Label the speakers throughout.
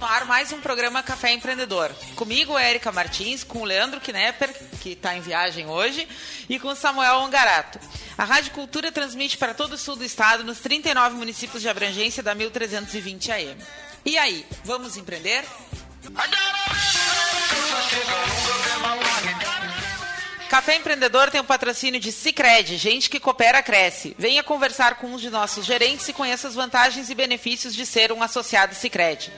Speaker 1: no ar mais um programa Café Empreendedor. Comigo, Érica Martins, com o Leandro Knepper, que está em viagem hoje, e com o Samuel Ongarato. A Rádio Cultura transmite para todo o sul do estado, nos 39 municípios de abrangência da 1320 AM. E aí, vamos empreender? Café Empreendedor tem o patrocínio de Cicred, gente que coopera cresce. Venha conversar com um de nossos gerentes e conheça as vantagens e benefícios de ser um associado Cicred.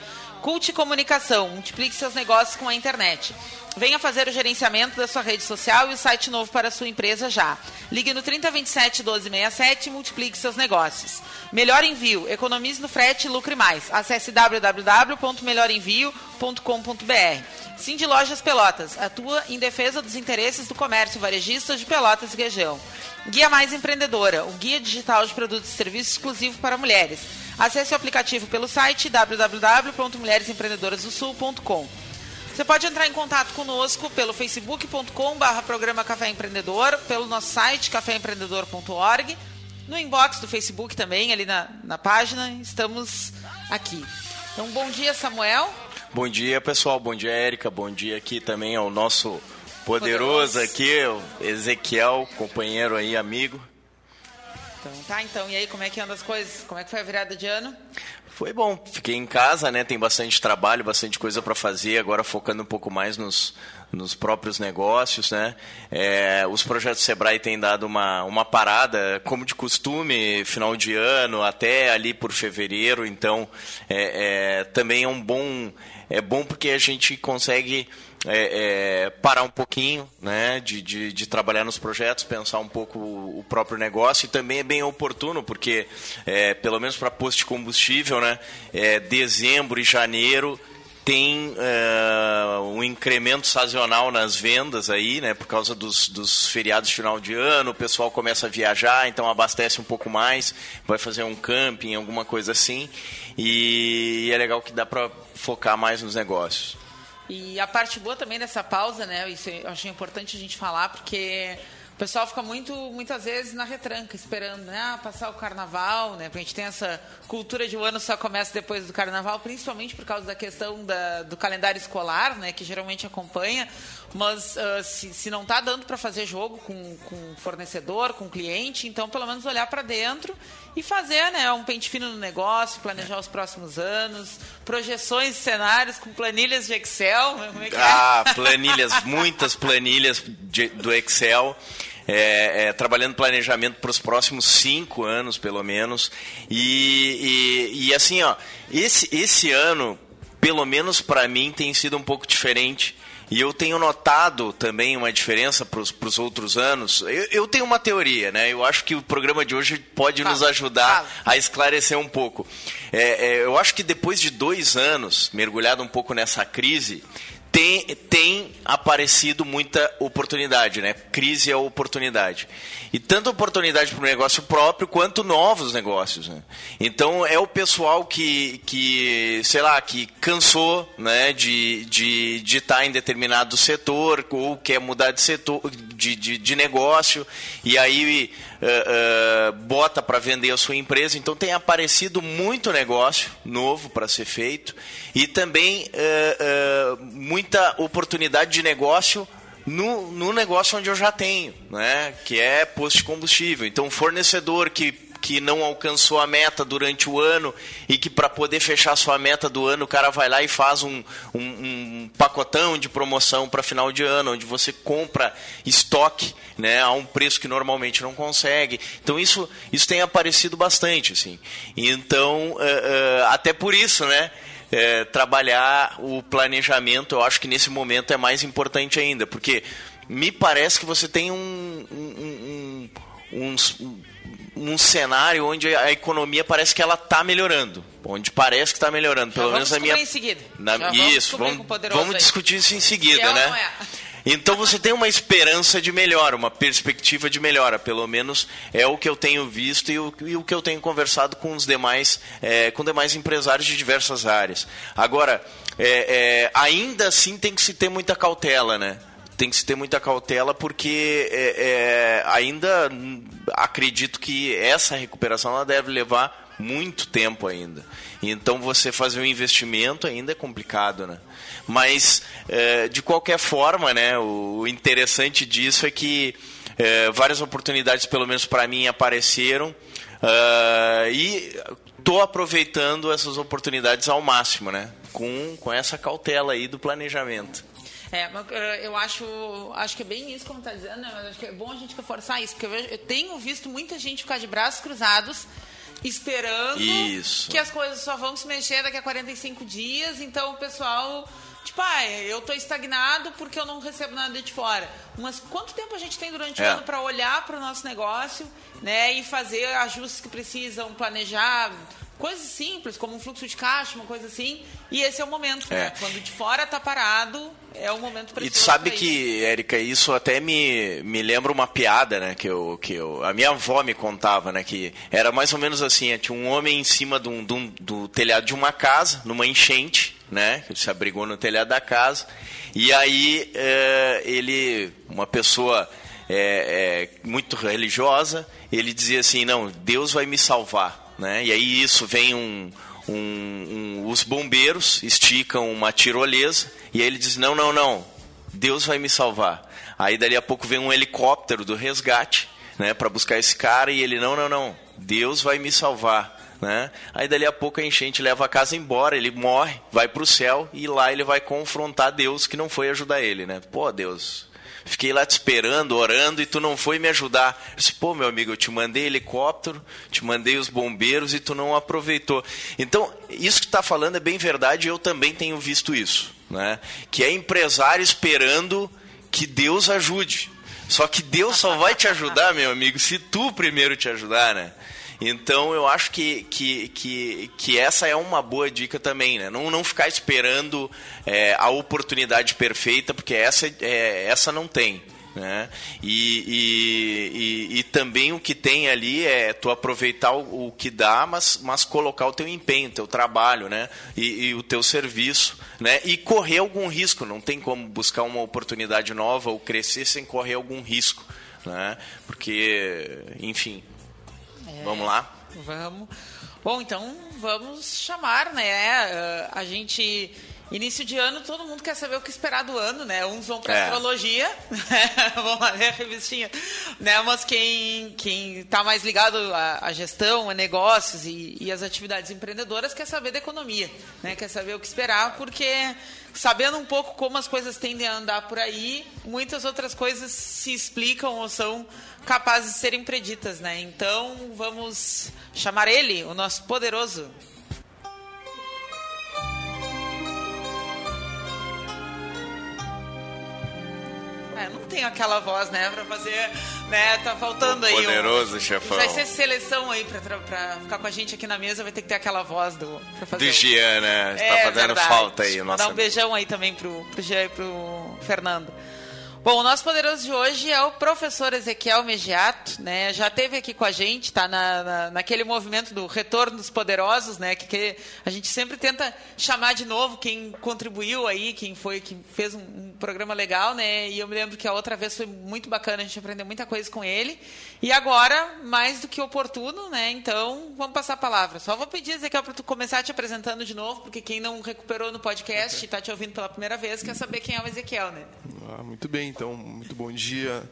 Speaker 1: Cult Comunicação, multiplique seus negócios com a internet. Venha fazer o gerenciamento da sua rede social e o site novo para a sua empresa já. Ligue no 3027 1267 e multiplique seus negócios. Melhor Envio, economize no frete e lucre mais. Acesse www.melhorenvio.com.br. Cindy Lojas Pelotas, atua em defesa dos interesses do comércio varejista de Pelotas e região. Guia Mais Empreendedora, um guia digital de produtos e serviços exclusivo para mulheres. Acesse o aplicativo pelo site www.mulheresempreendedorasdosul.com. Você pode entrar em contato conosco pelo facebook.com programa Café Empreendedor, pelo nosso site caféempreendedor.org, no inbox do Facebook também, ali na, na página, estamos aqui. Então, bom dia, Samuel.
Speaker 2: Bom dia, pessoal. Bom dia, Érica. Bom dia aqui também ao nosso poderoso, poderoso. aqui, Ezequiel, companheiro aí, amigo.
Speaker 1: Então tá, então, e aí, como é que andam as coisas? Como é que foi a virada de ano?
Speaker 2: Foi bom, fiquei em casa, né? Tem bastante trabalho, bastante coisa para fazer, agora focando um pouco mais nos, nos próprios negócios, né? É, os projetos Sebrae têm dado uma, uma parada, como de costume, final de ano, até ali por fevereiro, então é, é, também é um bom. É bom porque a gente consegue é, é, parar um pouquinho, né, de, de, de, trabalhar nos projetos, pensar um pouco o, o, próprio negócio e também é bem oportuno porque, é, pelo menos para posto de combustível, né, é, dezembro e janeiro tem é, um incremento sazonal nas vendas aí, né, por causa dos, dos feriados de final de ano, o pessoal começa a viajar, então abastece um pouco mais, vai fazer um camping, alguma coisa assim, e é legal que dá para focar mais nos negócios.
Speaker 1: E a parte boa também dessa pausa, né? Isso eu achei importante a gente falar, porque pessoal fica muito, muitas vezes na retranca, esperando, né? Ah, passar o carnaval, né? Porque a gente tem essa cultura de o um ano só começa depois do carnaval, principalmente por causa da questão da, do calendário escolar, né? Que geralmente acompanha. Mas uh, se, se não está dando para fazer jogo com, com fornecedor, com cliente, então pelo menos olhar para dentro e fazer né, um pente fino no negócio, planejar os próximos anos, projeções, cenários com planilhas de Excel.
Speaker 2: É, é ah, planilhas, muitas planilhas de, do Excel. É, é, trabalhando planejamento para os próximos cinco anos, pelo menos. E, e, e assim, ó, esse, esse ano, pelo menos para mim, tem sido um pouco diferente e eu tenho notado também uma diferença para os outros anos. Eu, eu, tenho uma teoria, né? Eu acho que o programa de hoje pode nos ajudar a esclarecer um pouco. É, é, eu acho que depois de dois anos, mergulhado um pouco nessa crise, tem, tem aparecido muita oportunidade, né? Crise é oportunidade. E tanto oportunidade para o negócio próprio quanto novos negócios. Né? Então é o pessoal que, que, sei lá, que cansou né, de, de, de estar em determinado setor ou quer mudar de setor, de, de, de negócio, e aí uh, bota para vender a sua empresa. Então tem aparecido muito negócio novo para ser feito e também uh, muita oportunidade de negócio no, no negócio onde eu já tenho, né? que é posto de combustível. Então, fornecedor que que não alcançou a meta durante o ano e que para poder fechar sua meta do ano o cara vai lá e faz um, um, um pacotão de promoção para final de ano, onde você compra estoque né, a um preço que normalmente não consegue. Então isso, isso tem aparecido bastante. Assim. Então, uh, uh, até por isso, né? É, trabalhar o planejamento, eu acho que nesse momento é mais importante ainda, porque me parece que você tem um, um, um, um num cenário onde a economia parece que ela está melhorando. Onde parece que está melhorando.
Speaker 1: Pelo menos
Speaker 2: na
Speaker 1: minha. Em seguida.
Speaker 2: Na... isso, vamos, vamos discutir isso em seguida, é né? É? Então você tem uma esperança de melhora, uma perspectiva de melhora, pelo menos é o que eu tenho visto e o, e o que eu tenho conversado com os demais, é, com demais empresários de diversas áreas. Agora, é, é, ainda assim tem que se ter muita cautela, né? Tem que se ter muita cautela porque é, é, ainda acredito que essa recuperação ela deve levar muito tempo ainda. Então você fazer um investimento ainda é complicado, né? Mas é, de qualquer forma, né? O interessante disso é que é, várias oportunidades, pelo menos para mim, apareceram uh, e estou aproveitando essas oportunidades ao máximo, né? Com, com essa cautela aí do planejamento.
Speaker 1: É, eh, eu acho, acho que é bem isso como está dizendo, né? mas acho que é bom a gente reforçar isso, porque eu, vejo, eu tenho visto muita gente ficar de braços cruzados esperando
Speaker 2: isso.
Speaker 1: que as coisas só vão se mexer daqui a 45 dias, então o pessoal Tipo, ah, eu estou estagnado porque eu não recebo nada de fora. Mas quanto tempo a gente tem durante é. o ano para olhar para o nosso negócio, né, e fazer ajustes que precisam, planejar coisas simples, como um fluxo de caixa, uma coisa assim. E esse é o momento, né? é. né? Quando de fora está parado, é o momento
Speaker 2: para E tu sabe que, Érica, isso até me, me lembra uma piada, né? Que, eu, que eu, a minha avó me contava, né? Que era mais ou menos assim: tinha um homem em cima do, do, do telhado de uma casa, numa enchente, né? Ele se abrigou no telhado da casa. E aí é, ele, uma pessoa é, é, muito religiosa, ele dizia assim: Não, Deus vai me salvar. Né? E aí isso vem um, um, um, os bombeiros esticam uma tirolesa e aí ele diz não não não Deus vai me salvar aí dali a pouco vem um helicóptero do resgate né para buscar esse cara e ele não não não Deus vai me salvar né? aí dali a pouco a enchente leva a casa embora ele morre vai para o céu e lá ele vai confrontar Deus que não foi ajudar ele né pô Deus Fiquei lá te esperando, orando, e tu não foi me ajudar. Eu disse, pô, meu amigo, eu te mandei helicóptero, te mandei os bombeiros e tu não aproveitou. Então, isso que está falando é bem verdade, eu também tenho visto isso. Né? Que é empresário esperando que Deus ajude. Só que Deus só vai te ajudar, meu amigo, se tu primeiro te ajudar, né? Então eu acho que, que, que, que, essa é uma boa dica também, né? Não, não ficar esperando é, a oportunidade perfeita, porque essa, é, essa não tem. Né? E, e, e, e, também o que tem ali é tu aproveitar o, o, que dá, mas, mas colocar o teu empenho, o teu trabalho, né? E, e, o teu serviço, né? E correr algum risco. Não tem como buscar uma oportunidade nova ou crescer sem correr algum risco, né? Porque, enfim, vamos lá?
Speaker 1: Vamos. Bom, então vamos chamar, né? A gente. Início de ano, todo mundo quer saber o que esperar do ano, né? Uns vão para é. astrologia, vão ler a revistinha, né? Mas quem quem está mais ligado à, à, gestão, a negócios e, e às atividades empreendedoras quer saber da economia, né? Quer saber o que esperar, porque sabendo um pouco como as coisas tendem a andar por aí, muitas outras coisas se explicam ou são capazes de serem preditas, né? Então vamos chamar ele, o nosso poderoso. É, não tenho aquela voz, né, pra fazer, né, tá faltando aí.
Speaker 2: Poderoso, um, chefão.
Speaker 1: Vai ser seleção aí pra, pra, ficar com a gente aqui na mesa, vai ter que ter aquela voz do,
Speaker 2: pra fazer. Do Jean, né, é, tá fazendo verdade. falta aí.
Speaker 1: Nossa... Dar um beijão aí também pro, pro Jean e pro Fernando. Bom, o nosso poderoso de hoje é o professor Ezequiel Megiato, né? Já teve aqui com a gente, está na, na, naquele movimento do retorno dos poderosos, né? Que, que, a gente sempre tenta chamar de novo quem contribuiu aí, quem foi, que fez um, um, programa legal, né? E eu me lembro que a outra vez foi muito bacana, a gente aprendeu muita coisa com ele. E agora, mais do que oportuno, né? Então, vamos passar a palavra. Só vou pedir, Ezequiel, para tu começar te apresentando de novo, porque quem não recuperou no podcast e está te ouvindo pela primeira vez quer saber quem é o Ezequiel, né?
Speaker 3: Ah, muito bem. Então, muito bom dia,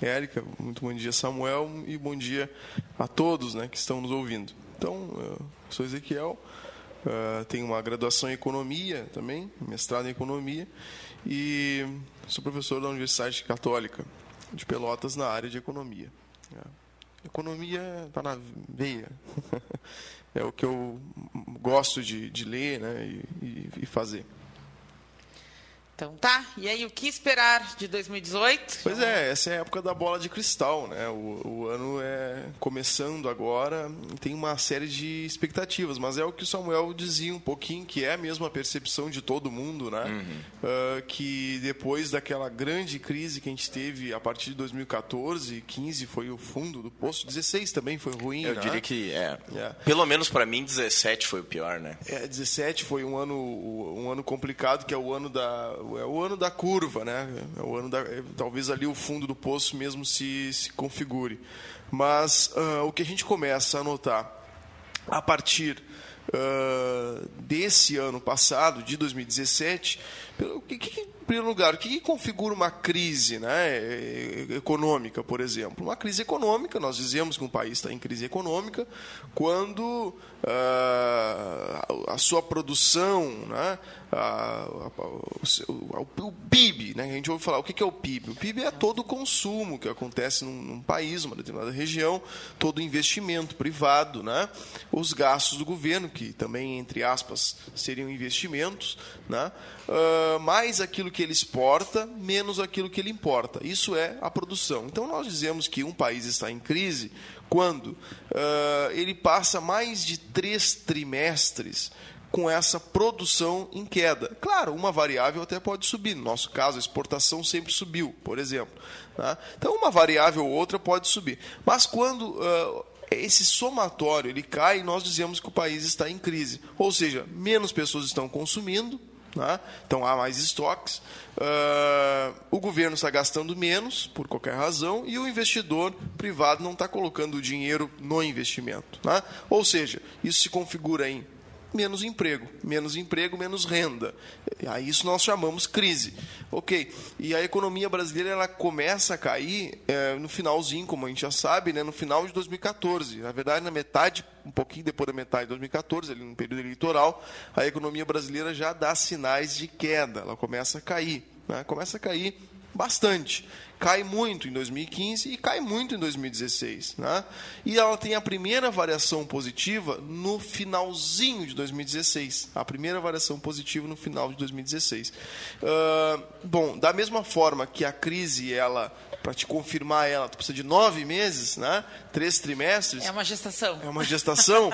Speaker 3: Érica, muito bom dia, Samuel, e bom dia a todos né, que estão nos ouvindo. Então, eu sou Ezequiel, uh, tenho uma graduação em Economia também, mestrado em Economia, e sou professor da Universidade Católica de Pelotas na área de Economia. É. Economia está na veia. é o que eu gosto de, de ler né, e, e fazer.
Speaker 1: Então tá, e aí o que esperar de 2018?
Speaker 3: Pois é, essa é a época da bola de cristal, né? O, o ano é começando agora, tem uma série de expectativas, mas é o que o Samuel dizia um pouquinho, que é a mesma percepção de todo mundo, né? Uhum. Uh, que depois daquela grande crise que a gente teve a partir de 2014, 15 foi o fundo do poço, 16 também foi ruim,
Speaker 2: Eu
Speaker 3: né?
Speaker 2: diria que é. é. Pelo menos para mim 17 foi o pior, né?
Speaker 3: É, 17 foi um ano um ano complicado, que é o ano da é o ano da curva, né? É o ano da, é, talvez ali o fundo do poço mesmo se, se configure. Mas uh, o que a gente começa a notar a partir uh, desse ano passado, de 2017, o que, que, primeiro lugar, o que, que, configura uma crise né, econômica, por exemplo? Uma crise econômica, nós dizemos que um país está em crise econômica quando uh, a sua produção, né, a, a, o, o, PIB, né, a gente ouve falar, o que, que é o PIB? O PIB é todo o consumo que acontece num, num país, uma determinada região, todo o investimento privado, né, os gastos do governo, que também, entre aspas, seriam investimentos, né, uh, mais aquilo que ele exporta, menos aquilo que ele importa. Isso é a produção. Então, nós dizemos que um país está em crise quando uh, ele passa mais de três trimestres com essa produção em queda. Claro, uma variável até pode subir. No nosso caso, a exportação sempre subiu, por exemplo. Tá? Então, uma variável ou outra pode subir. Mas quando uh, esse somatório ele cai, nós dizemos que o país está em crise. Ou seja, menos pessoas estão consumindo, né? Então há mais estoques. Uh, o governo está gastando menos, por qualquer razão, e o investidor privado não está colocando o dinheiro no investimento. Né? Ou seja, isso se configura em menos emprego, menos emprego, menos renda. A isso nós chamamos crise. Ok. E a economia brasileira ela começa a cair é, no finalzinho, como a gente já sabe, né, no final de 2014. Na verdade, na metade, um pouquinho depois da metade de 2014, ali no período eleitoral, a economia brasileira já dá sinais de queda. Ela começa a cair. Né, começa a cair bastante cai muito em 2015 e cai muito em 2016. Né? E ela tem a primeira variação positiva no finalzinho de 2016. A primeira variação positiva no final de 2016. Uh, bom, da mesma forma que a crise ela para te confirmar ela, tu precisa de nove meses, né? Três trimestres.
Speaker 1: É uma gestação.
Speaker 3: É uma gestação.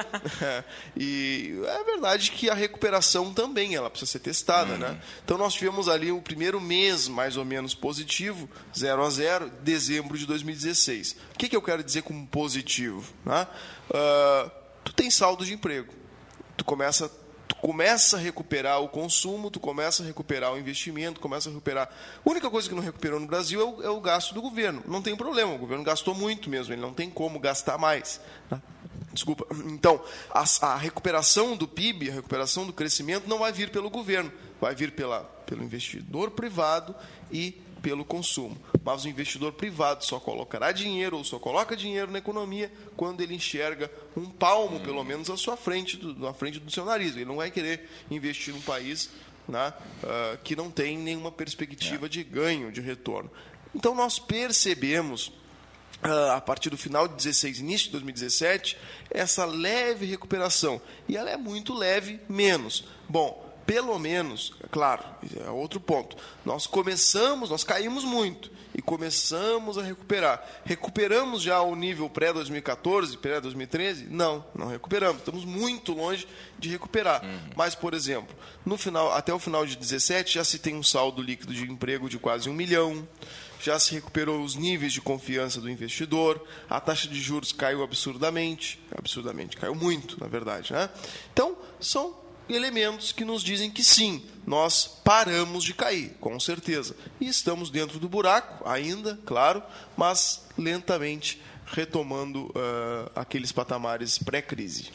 Speaker 3: e é verdade que a recuperação também ela precisa ser testada, né? uhum. né? Então nós tivemos ali o primeiro mês mais ou menos positivo, 0 a 0, dezembro de 2016. O que, que eu quero dizer com positivo? Né? Uh, tu tem saldo de emprego. Tu começa começa a recuperar o consumo, tu começa a recuperar o investimento, começa a recuperar. A única coisa que não recuperou no Brasil é o, é o gasto do governo. Não tem problema, o governo gastou muito mesmo, ele não tem como gastar mais. Né? Desculpa. Então, a, a, recuperação do PIB, a recuperação do crescimento não vai vir pelo governo, vai vir pela, pelo investidor privado e pelo consumo. Mas o investidor privado só colocará dinheiro ou só coloca dinheiro na economia quando ele enxerga um palmo, pelo menos, à sua frente, do, na frente do seu nariz. Ele não vai querer investir num país né, uh, que não tem nenhuma perspectiva é. de ganho, de retorno. Então nós percebemos Uh, a partir do final de 16, início de 2017, essa leve recuperação. E ela é muito leve, menos. Bom, pelo menos, é claro, é outro ponto. Nós começamos, nós caímos muito e começamos a recuperar. Recuperamos já o nível pré-2014, pré-2013? Não, não recuperamos. Estamos muito longe de recuperar. Uhum. Mas, por exemplo, no final, até o final de 17 já se tem um saldo líquido de emprego de quase um milhão já se recuperou os níveis de confiança do investidor, a taxa de juros caiu absurdamente, absurdamente, caiu muito, na verdade. Né? Então, são elementos que nos dizem que sim, nós paramos de cair, com certeza. E estamos dentro do buraco, ainda, claro, mas lentamente retomando uh, aqueles patamares pré-crise.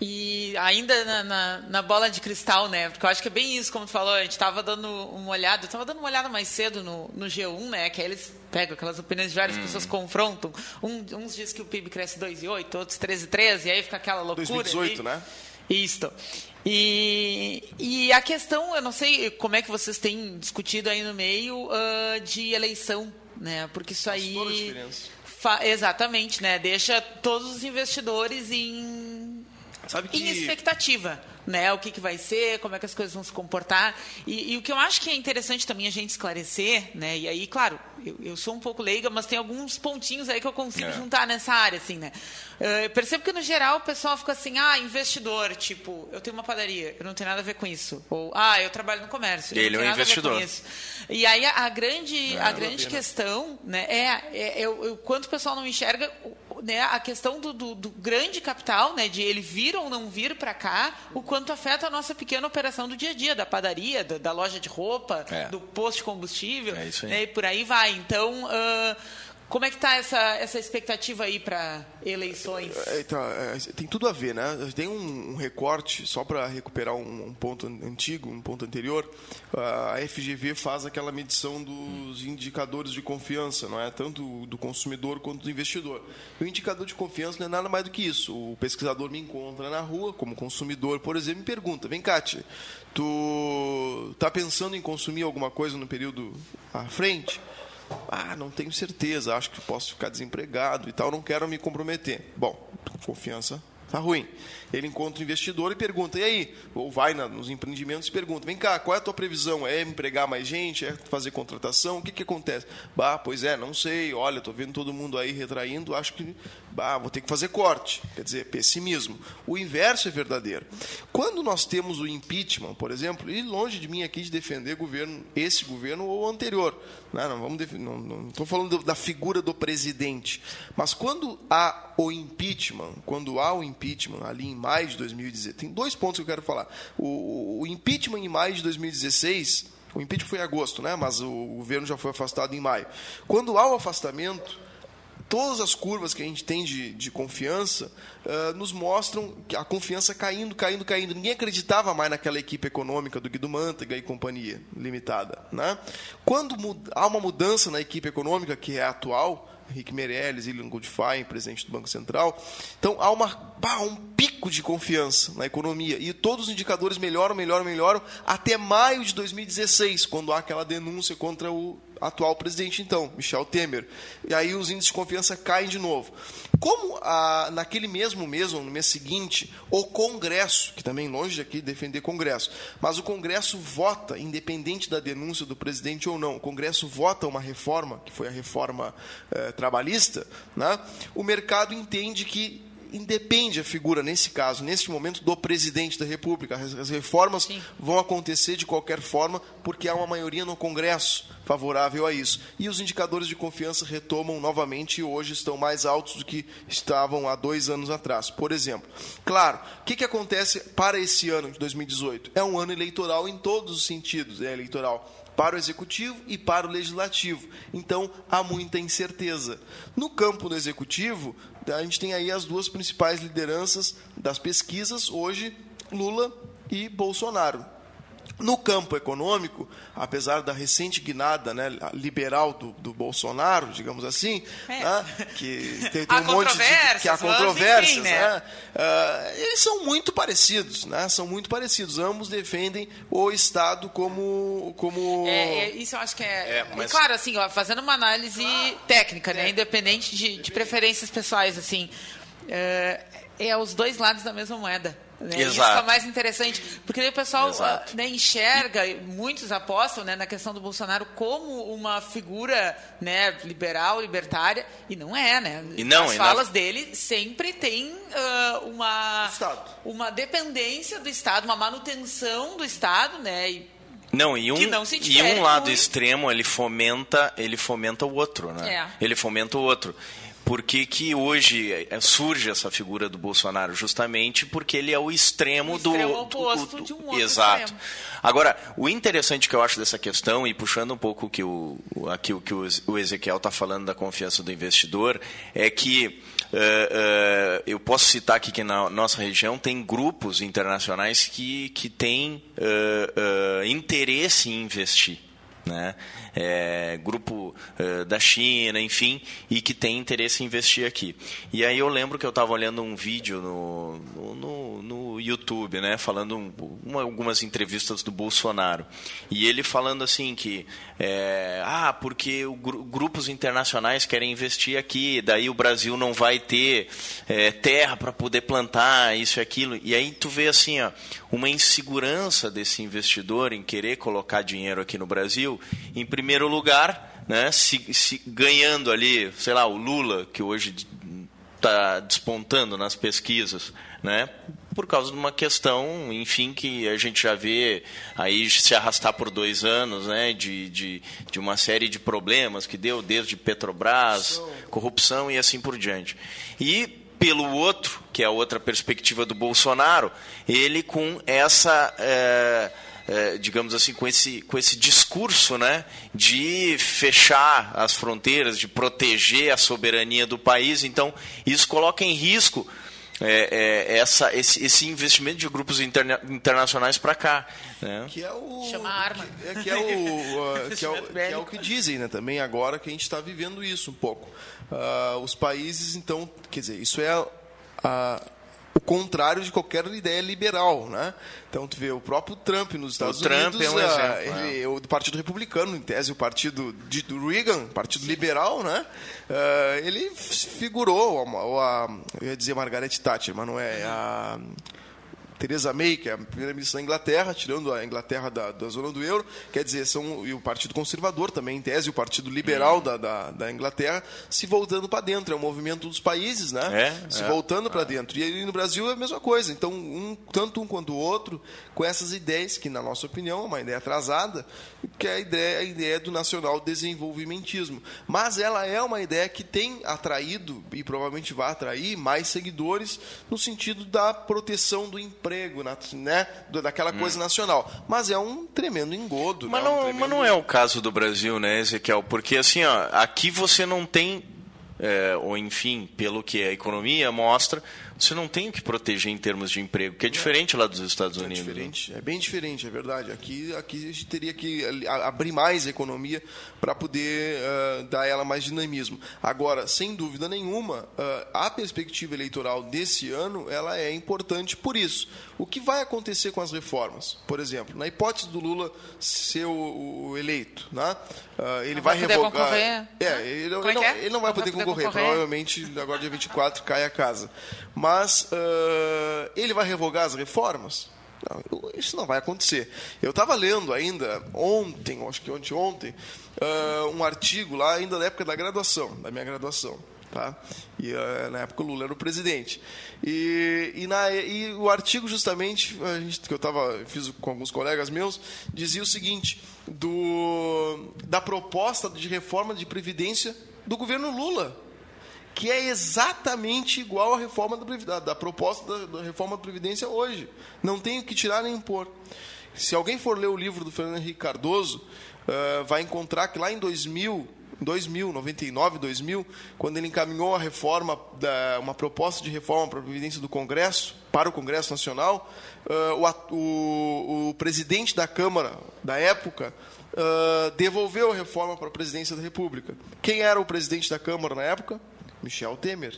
Speaker 1: E ainda na, na, na, bola de cristal, né? Porque eu acho que é bem isso, como tu falou, a gente estava dando uma olhada, eu estava dando uma olhada mais cedo no, no G1, né? Que aí eles pegam aquelas opiniões de várias hum. pessoas, confrontam. Um, uns dizem que o PIB cresce 2,8, outros 13,13, e aí fica aquela loucura.
Speaker 3: 2018, ali. né?
Speaker 1: Isso. E, e a questão, eu não sei como é que vocês têm discutido aí no meio uh, de eleição, né? Porque isso aí. Faz toda a diferença. exatamente, né? Deixa todos os investidores em, que... em expectativa né? O que, que vai ser, como é que as coisas vão se comportar. E, e, o que eu acho que é interessante também a gente esclarecer, né? E aí, claro, eu, eu sou um pouco leiga, mas tem alguns pontinhos aí que eu consigo é. juntar nessa área, assim, né? Eh, eu percebo que, no geral, o pessoal fica assim, ah, investidor, tipo, eu tenho uma padaria, eu não tenho nada a ver com isso. Ou, ah, eu trabalho no comércio,
Speaker 2: Ele é um investidor.
Speaker 1: E aí, a, grande, a grande questão, né, é, é, é, o quanto o pessoal não enxerga né, a questão do, do, do, grande capital, né, de ele vir ou não vir para cá, o quanto afeta a nossa pequena operação do dia a dia, da padaria, da, da loja de roupa, é. do posto de combustível, é né, e por aí vai. Então, uh, Como é que está essa, essa expectativa aí para eleições?
Speaker 3: É, tá, é, tem tudo a ver, né? Tem um, um recorte, só para recuperar um, um, ponto antigo, um ponto anterior, a FGV faz aquela medição dos indicadores de confiança, não é? Tanto do consumidor quanto do investidor. E o indicador de confiança não é nada mais do que isso. O pesquisador me encontra na rua, como consumidor, por exemplo, e me pergunta, vem cá, tu está pensando em consumir alguma coisa no período à frente? Ah, não tenho certeza, acho que posso ficar desempregado e tal, não quero me comprometer. Bom, confiança está ruim. Ele encontra o investidor e pergunta, e aí? Ou vai na, nos empreendimentos e pergunta, vem cá, qual é a tua previsão? É empregar mais gente? É fazer contratação? O que, que acontece? Bah, pois é, não sei, olha, estou vendo todo mundo aí retraindo, acho que bah, vou ter que fazer corte. Quer dizer, pessimismo. O inverso é verdadeiro. Quando nós temos o impeachment, por exemplo, e longe de mim aqui de defender governo, esse governo ou o anterior, né? não vamos não estou falando da figura do presidente, mas quando há o impeachment, quando há o impeachment ali em maio de 2016. Tem dois pontos que eu quero falar. O, o impeachment em maio de 2016, o impeachment foi em agosto, né? mas o governo já foi afastado em maio. Quando há o afastamento, todas as curvas que a gente tem de, de confiança uh, nos mostram a confiança caindo, caindo, caindo. Ninguém acreditava mais naquela equipe econômica do Guido Mantega e companhia limitada. Né? Quando há uma mudança na equipe econômica, que é a atual, Rick Meirelles, Ilian Goldfein, presidente do Banco Central. Então, há uma, um pico de confiança na economia. E todos os indicadores melhoram, melhoram, melhoram, até maio de 2016, quando há aquela denúncia contra o atual presidente, então, Michel Temer. E aí os índices de confiança caem de novo. Como ah, naquele mesmo mês, ou no mês seguinte, o Congresso, que também longe de aqui defender Congresso, mas o Congresso vota, independente da denúncia do presidente ou não, o Congresso vota uma reforma, que foi a reforma eh, trabalhista, né? o mercado entende que independe a figura, nesse caso, neste momento, do presidente da República. As, reformas Sim. vão acontecer de qualquer forma, porque há uma maioria no Congresso favorável a isso. E os indicadores de confiança retomam novamente e hoje estão mais altos do que estavam há dois anos atrás. Por exemplo, claro, o que, que acontece para esse ano de 2018? É um ano eleitoral em todos os sentidos. É eleitoral para o executivo e para o legislativo. Então, há muita incerteza. No campo do executivo, a gente tem aí as duas principais lideranças das pesquisas, hoje, Lula e Bolsonaro. No campo econômico, apesar da recente guinada né, liberal do, do Bolsonaro, digamos assim, é. né, que tem, tem um monte de que há controvérsias, enfim, né? né? Uh, eles são muito parecidos, né? São muito parecidos. Ambos defendem o Estado como como.
Speaker 1: É, é, isso eu acho que é. é mas... Claro, assim, ó, fazendo uma análise técnica, né, é. independente de, de, preferências pessoais, assim, é, é os dois lados da mesma moeda. Né? Exato. Isso é mais interessante, porque o pessoal né, enxerga, muitos apostam né, na questão do Bolsonaro como uma figura né, liberal, libertária, e não é, né?
Speaker 2: E não,
Speaker 1: As
Speaker 2: e
Speaker 1: falas
Speaker 2: não...
Speaker 1: dele sempre tem uh, uma, uma dependência do Estado, uma manutenção do Estado, né? E,
Speaker 2: não, e um, não e um lado muito. extremo ele fomenta, ele fomenta o outro, né? É. Ele fomenta o outro por que, que hoje é, surge essa figura do Bolsonaro? Justamente porque ele é o extremo, o extremo
Speaker 1: do, oposto do, do, de um outro
Speaker 2: Exato.
Speaker 1: Extremo.
Speaker 2: Agora, o interessante que eu acho dessa questão, e puxando um pouco que o, aqui o que o Ezequiel está falando da confiança do investidor, é que Uh, uh, eu posso citar aqui que na nossa região tem grupos internacionais que, que têm uh, interesse em investir né? É, grupo uh, da China, enfim, e que tem interesse em investir aqui. E aí eu lembro que eu estava olhando um vídeo no, no, no YouTube, né, falando um, uma, algumas entrevistas do Bolsonaro, e ele falando assim que, é, ah, porque o, grupos internacionais querem investir aqui, daí o Brasil não vai ter é, terra para poder plantar isso e aquilo, e aí tu vê assim, ó, uma insegurança desse investidor em querer colocar dinheiro aqui no Brasil em primeiro lugar, né, se, se ganhando ali, sei lá, o Lula, que hoje está despontando nas pesquisas, né, por causa de uma questão, enfim, que a gente já vê aí se arrastar por dois anos, né, de, de, de uma série de problemas que deu desde Petrobras, corrupção e assim por diante. E pelo outro, que é a outra perspectiva do Bolsonaro, ele com essa. É, é, digamos assim, com esse, com esse discurso né, de fechar as fronteiras, de proteger a soberania do país. Então, isso coloca em risco é, é, essa, esse, esse, investimento de grupos interna, internacionais para cá. Né?
Speaker 1: Que é o. Chama arma.
Speaker 3: Que, é, que, é, o, uh, que, é o, que é o que dizem né, também agora que a gente está vivendo isso um pouco. Uh, os países, então, quer dizer, isso é a o contrário de qualquer ideia liberal, né? Então tu vê o próprio Trump nos Estados
Speaker 2: o
Speaker 3: Unidos,
Speaker 2: Trump é um
Speaker 3: ah,
Speaker 2: exemplo,
Speaker 3: ele, é. o do Partido Republicano, em tese o partido de, do Reagan, Partido Liberal, né? Uh, ele figurou, ou a, eu ia dizer Margaret Thatcher, mas não é a Theresa May, que é a primeira-ministra da Inglaterra, tirando a Inglaterra da, da, zona do euro, quer dizer, são, e o Partido Conservador também, em tese, o Partido Liberal da, da, da Inglaterra, se voltando para dentro. É um movimento dos países, né?
Speaker 2: É,
Speaker 3: se
Speaker 2: é,
Speaker 3: voltando
Speaker 2: é.
Speaker 3: para dentro. E aí, no Brasil é a mesma coisa. Então, um, tanto um quanto o outro, com essas ideias, que, na nossa opinião, é uma ideia atrasada, que é a ideia, a ideia do nacional desenvolvimentismo. Mas ela é uma ideia que tem atraído, e provavelmente vai atrair, mais seguidores no sentido da proteção do emprego emprego, né? daquela coisa hum. nacional. Mas é um tremendo engodo.
Speaker 2: Mas,
Speaker 3: né?
Speaker 2: não,
Speaker 3: um tremendo...
Speaker 2: mas não é o caso do Brasil, né, Ezequiel? Porque assim, ó, aqui você não tem, é, ou enfim, pelo que a economia mostra, você não tem o que proteger em termos de emprego, que é diferente lá dos Estados
Speaker 3: é
Speaker 2: Unidos.
Speaker 3: É diferente, é bem diferente, é verdade. Aqui, aqui a gente teria que abrir mais a economia para poder uh, dar ela mais dinamismo. Agora, sem dúvida nenhuma, uh, a perspectiva eleitoral desse ano ela é importante por isso. O que vai acontecer com as reformas? Por exemplo, na hipótese do Lula ser o, o eleito, né? Uh, ele
Speaker 1: não
Speaker 3: vai,
Speaker 1: vai
Speaker 3: revogar.
Speaker 1: Concorrer.
Speaker 3: É, ele, ele, não, é? ele não vai, não poder, vai poder concorrer. concorrer. Provavelmente agora dia 24 cai a casa. Mas mas uh, ele vai revogar as reformas? Não, isso não vai acontecer. Eu estava lendo ainda ontem, acho que ontem, ontem, uh, um artigo lá ainda da época da graduação, da minha graduação. Tá? E uh, na época o Lula era o presidente. E, e, na, e o artigo justamente gente, que eu tava, fiz com alguns colegas meus dizia o seguinte do, da proposta de reforma de previdência do governo Lula que é exatamente igual à reforma da, da proposta da, da, reforma da Previdência hoje. Não tem o que tirar nem pôr. Se alguém for ler o livro do Fernando Henrique Cardoso, uh, vai encontrar que lá em 2000, 2000, 99, 2000, quando ele encaminhou a reforma, da, uma proposta de reforma para a Previdência do Congresso, para o Congresso Nacional, uh, o, o, o, presidente da Câmara da época uh, devolveu a reforma para a Presidência da República. Quem era o presidente da Câmara na época? Michel Temer.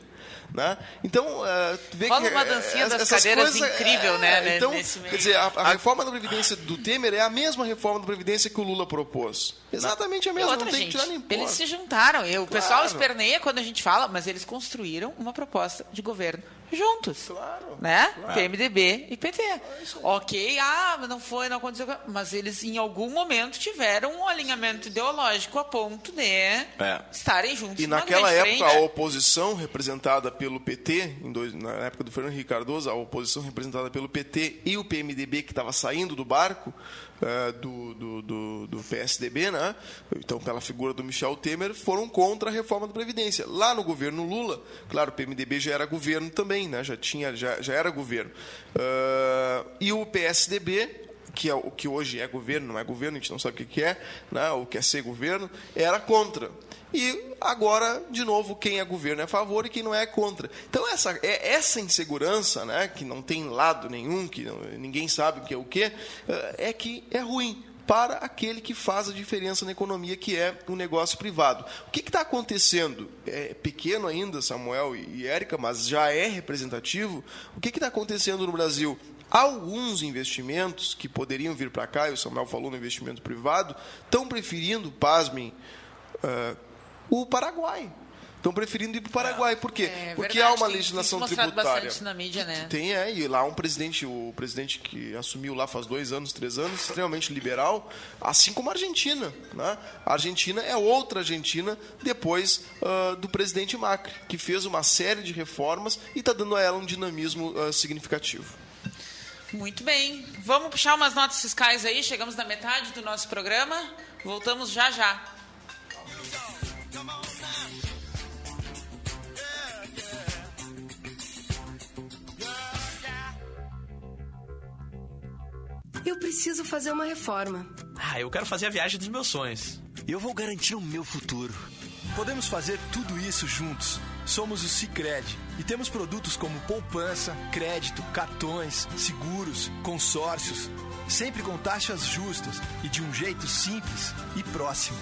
Speaker 3: Né? Então, uh, tu vê
Speaker 1: Rola
Speaker 3: que
Speaker 1: uma dancinha das cadeiras
Speaker 3: coisas,
Speaker 1: incrível, né,
Speaker 3: é, Então, quer dizer, a, a, reforma da Previdência do Temer é a mesma reforma da Previdência que o Lula propôs. Exatamente a mesma, outra, não tem gente, que tirar nem
Speaker 1: Eles se juntaram. Eu, claro. O pessoal esperneia quando a gente fala, mas eles construíram uma proposta de governo juntos.
Speaker 3: Claro.
Speaker 1: Né?
Speaker 3: Claro.
Speaker 1: PMDB e PT. É ok, ah, não foi, não aconteceu. Mas eles, em algum momento, tiveram um alinhamento ideológico a ponto de é. estarem juntos.
Speaker 3: E naquela época, a oposição representada pelo PT, dois, na época do Fernando Henrique Cardoso, a oposição representada pelo PT e o PMDB, que estava saindo do barco, uh, do, do, do, do, PSDB, né? então pela figura do Michel Temer, foram contra a reforma da Previdência. Lá no governo Lula, claro, o PMDB já era governo também, né? já, tinha, já, já era governo. Uh, e o PSDB, que é o que hoje é governo, não é governo, a gente não sabe o que é, né? o que é ser governo, era contra. E agora, de novo, quem é governo é a favor e quem não é é contra. Então, essa, é, essa insegurança, né, que não tem lado nenhum, que não, ninguém sabe o que é o que, é que é ruim para aquele que faz a diferença na economia, que é o negócio privado. O que está acontecendo? É pequeno ainda, Samuel e Érica, mas já é representativo. O que está acontecendo no Brasil? Alguns investimentos que poderiam vir para cá, e o Samuel falou no investimento privado, estão preferindo, pasmem, uh, o Paraguai. Estão preferindo ir para o Paraguai. Por quê?
Speaker 1: É,
Speaker 3: Porque
Speaker 1: verdade,
Speaker 3: há uma
Speaker 1: tem,
Speaker 3: legislação
Speaker 1: tem
Speaker 3: tributária.
Speaker 1: Bastante na mídia, né?
Speaker 3: Tem, é, e lá um presidente, o presidente que assumiu lá faz dois anos, três anos, extremamente liberal, assim como a Argentina. Né? A Argentina é outra Argentina depois uh, do presidente Macri, que fez uma série de reformas e está dando a ela um dinamismo uh, significativo.
Speaker 1: Muito bem. Vamos puxar umas notas fiscais aí. Chegamos na metade do nosso programa. Voltamos já já.
Speaker 4: Eu preciso fazer uma reforma.
Speaker 5: Ah, eu quero fazer a viagem dos meus sonhos.
Speaker 6: Eu vou garantir o meu futuro.
Speaker 7: Podemos fazer tudo isso juntos. Somos o Cicred e temos produtos como poupança, crédito, cartões, seguros, consórcios, sempre com taxas justas e de um jeito simples e próximo.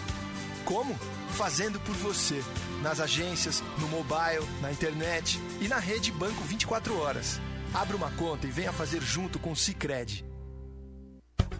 Speaker 7: Como? Fazendo por você, nas agências, no mobile, na internet e na rede Banco 24 horas. Abra uma conta e venha fazer junto com o Cicred.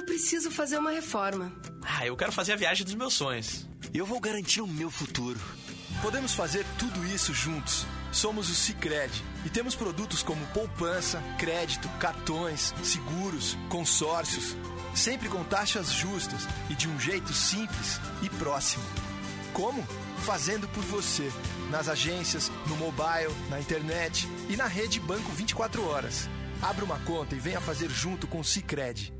Speaker 4: Eu preciso fazer uma reforma.
Speaker 5: Ah, eu quero fazer a viagem dos meus sonhos.
Speaker 6: Eu vou garantir o meu futuro.
Speaker 7: Podemos fazer tudo isso juntos. Somos o Cicred e temos produtos como poupança, crédito, cartões, seguros, consórcios, sempre com taxas justas e de um jeito simples e próximo. Como? Fazendo por você, nas agências, no mobile, na internet e na rede Banco 24 horas. Abra uma conta e venha fazer junto com o Cicred.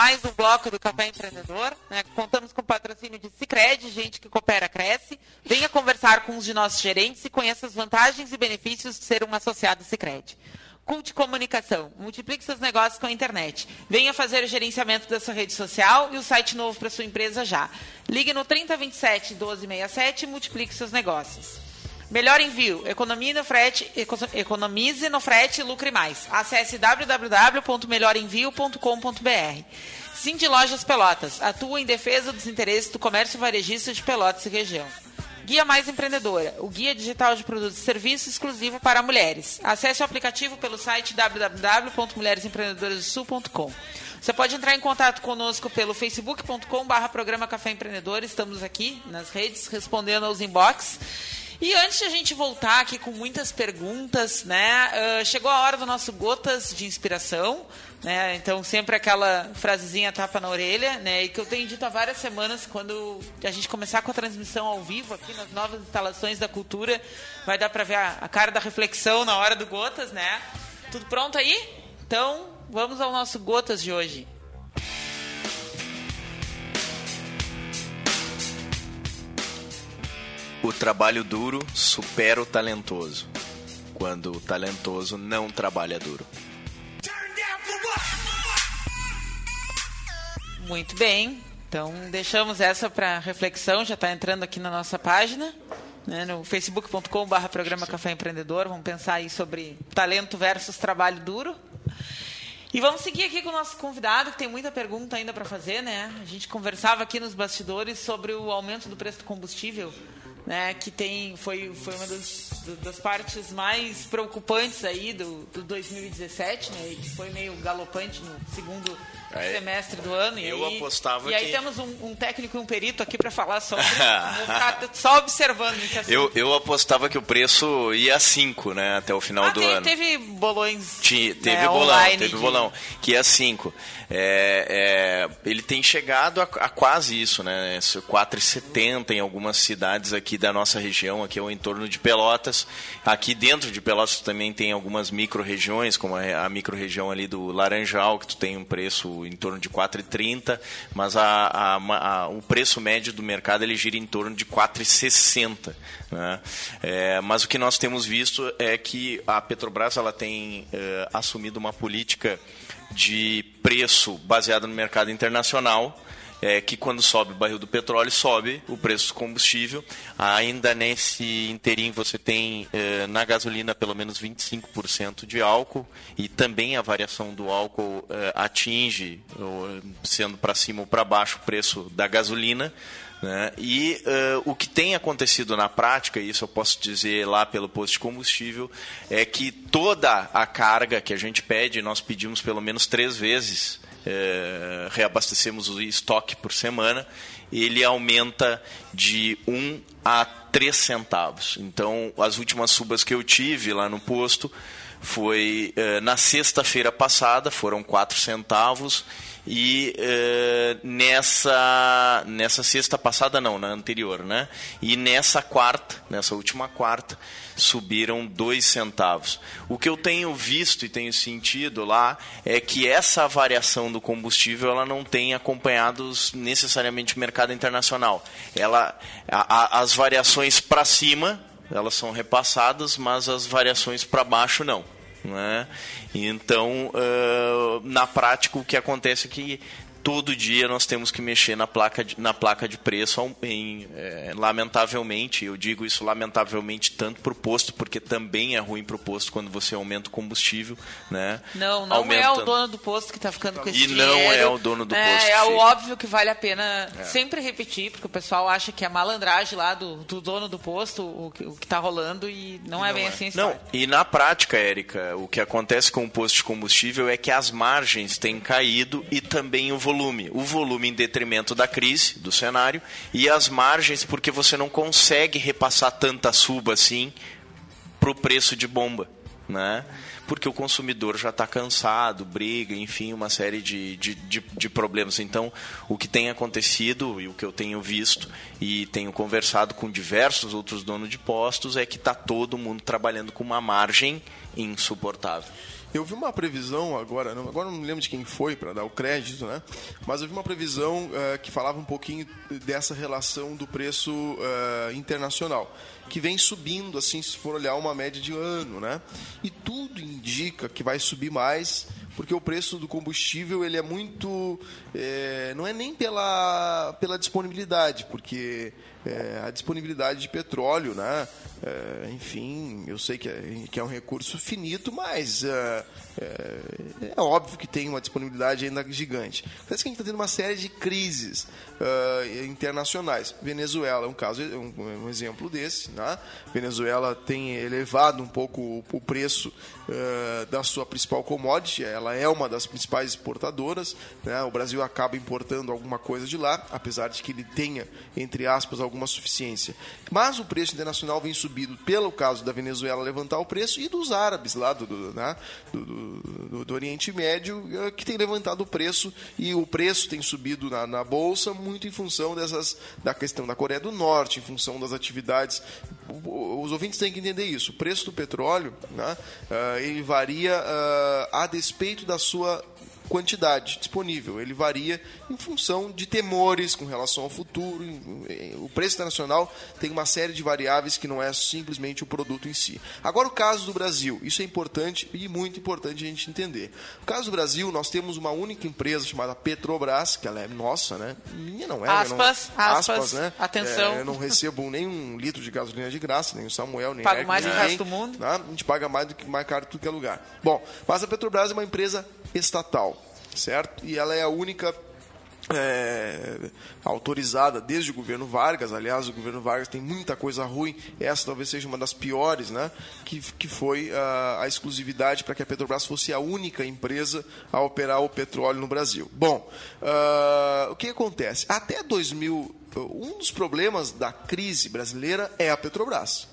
Speaker 1: Mais um bloco do Café Empreendedor. Né? Contamos com o patrocínio de Cicred, gente que coopera, cresce. Venha conversar com os de nossos gerentes e conheça as vantagens e benefícios de ser um associado Cicred. Cult Comunicação. Multiplique seus negócios com a internet. Venha fazer o gerenciamento da sua rede social e o site novo para sua empresa já. Ligue no 3027 1267 e multiplique seus negócios. Melhor envio, economia no frete, economize no frete e lucre mais. Acesse www.melhorenvio.com.br. Cindy Lojas Pelotas, atua em defesa dos interesses do comércio varejista de Pelotas e região. Guia Mais Empreendedora, o guia digital de produtos e serviços exclusivo para mulheres. Acesse o aplicativo pelo site www.mulheresempreendedorasdosul.com. Você pode entrar em contato conosco pelo facebook.com/barra programa Café Empreendedor. Estamos aqui nas redes respondendo aos inbox. E antes de a gente voltar aqui com muitas perguntas, né? Uh, chegou a hora do nosso Gotas de Inspiração. Né? Então, sempre aquela frasezinha tapa na orelha, né? E que eu tenho dito há várias semanas, quando a gente começar com a transmissão ao vivo aqui nas novas instalações da cultura, vai dar para ver a, a cara da reflexão na hora do Gotas, né? Tudo pronto aí? Então, vamos ao nosso Gotas de hoje.
Speaker 2: O trabalho duro supera o talentoso, quando o talentoso não trabalha duro.
Speaker 1: Muito bem. Então, deixamos essa para reflexão, já está entrando aqui na nossa página, né, no facebook.com.br programa Café Empreendedor. Vamos pensar aí sobre talento versus trabalho duro. E vamos seguir aqui com o nosso convidado, que tem muita pergunta ainda para fazer, né? A gente conversava aqui nos bastidores sobre o aumento do preço do combustível, né? Que tem, foi, foi uma das, das partes mais preocupantes aí do, do 2017, né? Que foi meio galopante no segundo
Speaker 2: Aí,
Speaker 1: semestre do ano.
Speaker 2: eu
Speaker 1: e aí,
Speaker 2: apostava
Speaker 1: E aí
Speaker 2: que-
Speaker 1: temos um, um técnico e um perito aqui para falar sobre. Só observando.
Speaker 2: Eu, eu apostava que o preço ia a 5, né? Até o final
Speaker 1: ah,
Speaker 2: do
Speaker 1: teve,
Speaker 2: ano.
Speaker 1: teve bolões.
Speaker 2: Ti- Teve
Speaker 1: né,
Speaker 2: bolão,
Speaker 1: online
Speaker 2: teve
Speaker 1: de-
Speaker 2: bolão, que é 5. É, é, ele tem chegado a, a quase isso, né? Esse 4,70 em algumas cidades aqui da nossa região, aqui ao entorno de Pelotas. Aqui dentro de Pelotas também tem algumas micro-regiões, como a, a micro-região ali do Laranjal, que tu tem um preço em torno de 4,30, mas a, a- a- o preço médio do mercado ele gira em torno de 4,60. Né? É, mas o que nós temos visto é que a Petrobras ela tem eh, assumido uma política de preço baseada no mercado internacional, é, que quando sobe o barril do petróleo, sobe o preço do combustível. Ainda nesse inteirinho você tem eh, na gasolina pelo menos 25% de álcool e também a variação do álcool eh, atinge, sendo para cima ou para baixo, o preço da gasolina. né? E eh, o que tem acontecido na prática, e isso eu posso dizer lá pelo posto de combustível, é que toda a carga que a gente pede, nós pedimos pelo menos três vezes, eh, reabastecemos o estoque por semana, ele aumenta de 1 a 3 centavos. Então, as últimas subas que eu tive lá no posto foi eh, na sexta-feira passada, foram 4 centavos, e eh, nessa nessa sexta passada não, na anterior, né? E nessa quarta, nessa última quarta, subiram dois centavos. O que eu tenho visto e tenho sentido lá é que essa variação do combustível ela não tem acompanhado necessariamente o mercado internacional. Ela a- a- as variações para cima elas são repassadas, mas as variações para baixo não. Né? Então, ãh, na prática, o que acontece é que todo dia nós temos que mexer na placa de, na placa de preço, em, eh, lamentavelmente, eu digo isso lamentavelmente tanto para o posto, porque também é ruim para o posto quando você aumenta o combustível. Né?
Speaker 1: Não, não é o dono do posto que está ficando com esse
Speaker 2: E
Speaker 1: dinheiro.
Speaker 2: não é o dono do
Speaker 1: É,
Speaker 2: posto
Speaker 1: É o óbvio que vale a pena sempre repetir, porque o pessoal acha que é malandragem lá do, do dono do posto, o, que- o que está rolando, e não é bem assim
Speaker 2: Não, e na prática, Érica, o que acontece com o posto de combustível é que as margens têm caído e também o volume. O volume em detrimento da crise, do cenário, e as margens porque você não consegue repassar tanta suba assim para o preço de bomba, né? Porque o consumidor já está cansado, briga, enfim, uma série de, de, de, de problemas. Então, o que tem acontecido e o que eu tenho visto e tenho conversado com diversos outros donos de postos é que está todo mundo trabalhando com uma margem insuportável.
Speaker 3: Eu vi uma previsão agora, não, agora não me lembro de quem foi para dar o crédito, né? Mas eu vi uma previsão eh, que falava um pouquinho dessa relação do preço eh, internacional, que vem subindo, assim, se for olhar uma média de ano, né? E tudo indica que vai subir mais, porque o preço do combustível ele é muito, eh, não é nem pela pela disponibilidade, porque eh, a disponibilidade de petróleo, né? Eh, enfim, eu sei que é, que é um recurso finito, mas eh, é, é óbvio que tem uma disponibilidade ainda gigante. Parece que a gente está tendo uma série de crises eh, internacionais. Venezuela é um caso, um, um exemplo desse. Né? Venezuela tem elevado um pouco o, preço da sua principal commodity. Ela é uma das principais exportadoras. Né? O Brasil acaba importando alguma coisa de lá, apesar de que ele tenha, entre aspas, alguma suficiência. Mas o preço internacional vem subindo pelo caso da Venezuela levantar o preço e dos árabes lá do, do, né? do, do, do Oriente Médio eh, que tem levantado o preço e o preço tem subido na, na bolsa muito em função dessas da questão da Coreia do Norte, em função das atividades. Os ouvintes têm que entender isso. O preço do petróleo, né? eh, ele varia eh, a despeito da sua quantidade disponível. Ele varia em função de temores com relação ao futuro. O preço internacional tem uma série de variáveis que não é simplesmente o produto em si. Agora, o caso do Brasil. Isso é importante e muito importante a gente entender. No caso do Brasil, nós temos uma única empresa chamada Petrobras, que ela é nossa, né? Minha não é.
Speaker 1: Aspas,
Speaker 3: não,
Speaker 1: aspas,
Speaker 3: aspas, né?
Speaker 1: atenção.
Speaker 3: É, eu não recebo nem um litro de gasolina de graça, nem o Samuel, nem
Speaker 1: Pago mais
Speaker 3: nem
Speaker 1: que o
Speaker 3: ninguém,
Speaker 1: resto do mundo.
Speaker 3: né? A gente paga mais do que mais caro tudo que é lugar. Bom, mas a Petrobras é uma empresa estatal, certo? E ela é a única é, autorizada desde o governo Vargas. Aliás, o governo Vargas tem muita coisa ruim. Essa talvez seja uma das piores, né? Que, que foi a, a exclusividade para que a Petrobras fosse a única empresa a operar o petróleo no Brasil. Bom, ah, o que acontece? Até 2000, um dos problemas da crise brasileira é a Petrobras.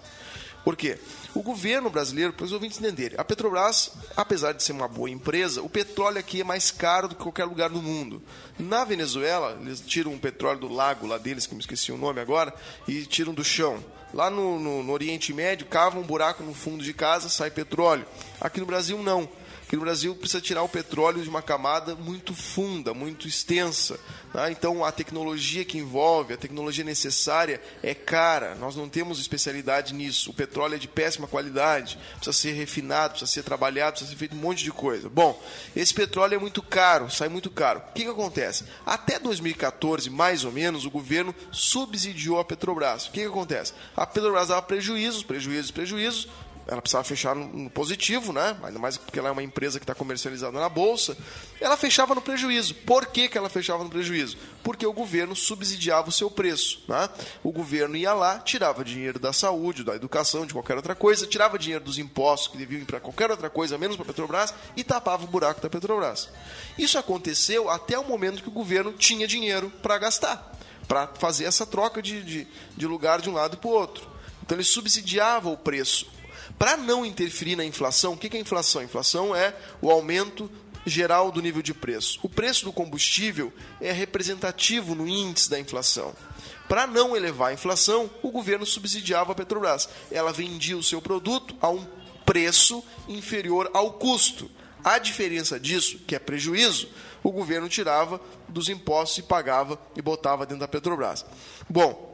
Speaker 3: Por quê? O governo brasileiro, para os ouvintes entenderem, a Petrobras, apesar de ser uma boa empresa, o petróleo aqui é mais caro do que qualquer lugar do mundo. Na Venezuela, eles tiram o petróleo do lago lá deles, que me esqueci o nome agora, e tiram do chão. Lá no, no, no Oriente Médio, cavam um buraco no fundo de casa, sai petróleo. Aqui no Brasil, não. Aqui no Brasil precisa tirar o petróleo de uma camada muito funda, muito extensa. Tá? Então a tecnologia que envolve, a tecnologia necessária é cara. Nós não temos especialidade nisso. O petróleo é de péssima qualidade, precisa ser refinado, precisa ser trabalhado, precisa ser feito um monte de coisa. Bom, esse petróleo é muito caro, sai muito caro. O que, que acontece? Até 2014, mais ou menos, o governo subsidiou a Petrobras. O que, que acontece? A Petrobras dava prejuízos, prejuízos, prejuízos ela precisava fechar no, positivo, né? Ainda mais porque ela é uma empresa que está comercializada na bolsa. Ela fechava no prejuízo. Por que, que ela fechava no prejuízo? Porque o governo subsidiava o seu preço. Né? O governo ia lá, tirava dinheiro da saúde, da educação, de qualquer outra coisa, tirava dinheiro dos impostos que deviam ir para qualquer outra coisa, menos para a Petrobras, e tapava o buraco da Petrobras. Isso aconteceu até o momento que o governo tinha dinheiro para gastar, para fazer essa troca de, de, de lugar de um lado para o outro. Então ele subsidiava o preço para não interferir na inflação, o que é inflação? A inflação é o aumento geral do nível de preço. O preço do combustível é representativo no índice da inflação. Para não elevar a inflação, o governo subsidiava a Petrobras. Ela vendia o seu produto a um preço inferior ao custo. A diferença disso, que é prejuízo, o governo tirava dos impostos e pagava e botava dentro da Petrobras. Bom,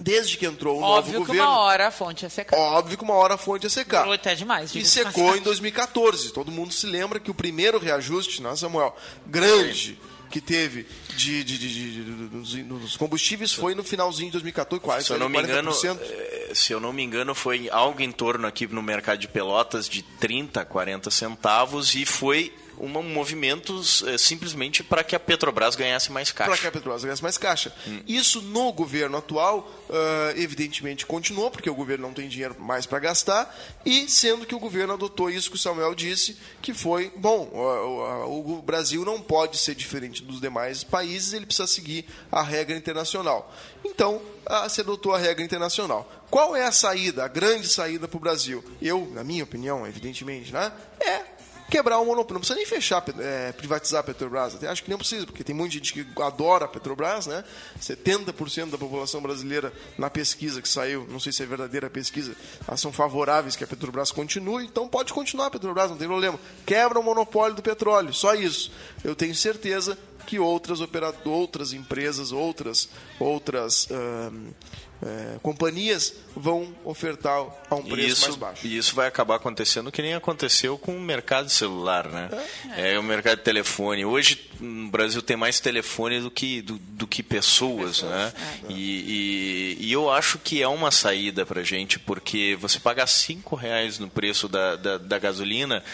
Speaker 3: desde que entrou o
Speaker 1: Óbvio
Speaker 3: novo
Speaker 1: que
Speaker 3: governo.
Speaker 1: uma hora a fonte ia secar.
Speaker 3: Óbvio que uma hora a fonte ia secar.
Speaker 1: Durou até demais.
Speaker 3: E secou em 2014. Todo mundo se lembra que o primeiro reajuste, né, Samuel, grande que teve de, de, de- de- dos combustíveis foi no finalzinho de 2014, quase
Speaker 2: Se eu não me engano,
Speaker 3: 40%.
Speaker 2: eh, se eu não me engano, foi algo em torno aqui no mercado de pelotas de 30, 40 centavos e foi um movimento eh, simplesmente para que a Petrobras ganhasse mais
Speaker 3: para
Speaker 2: caixa.
Speaker 3: que a Petrobras ganhasse mais caixa.
Speaker 2: Hum.
Speaker 3: Isso no governo atual, ah, evidentemente, continuou, porque o governo não tem dinheiro mais para gastar, e sendo que o governo adotou isso que o Samuel disse, que foi, bom, o, o- o Brasil não pode ser diferente dos demais países, ele precisa seguir a regra internacional. Então, se adotou a regra internacional. Qual é a saída, a grande saída para o Brasil? Eu, na minha opinião, evidentemente, né, é quebrar o monopólio. Não precisa nem fechar, é, privatizar a Petrobras. Até acho que nem precisa, porque tem muita gente que adora a Petrobras, né? 70% da população brasileira na pesquisa que saiu, não sei se é verdadeira a pesquisa, são favoráveis que a Petrobras continue, então pode continuar a Petrobras, não tem problema. Quebra o monopólio do petróleo, só isso. Eu tenho certeza que outras operadoras, outras empresas, outras, outras eh, companhias vão ofertar a um preço
Speaker 2: isso,
Speaker 3: mais baixo.
Speaker 2: e isso vai acabar acontecendo que nem aconteceu com o mercado celular, né? É, o mercado de telefone. Hoje no Brasil tem mais telefone do que, do, do que pessoas, né? E, e- e eu acho que é uma saída pra gente, porque você pagar cinco reais no preço da, da, da gasolina,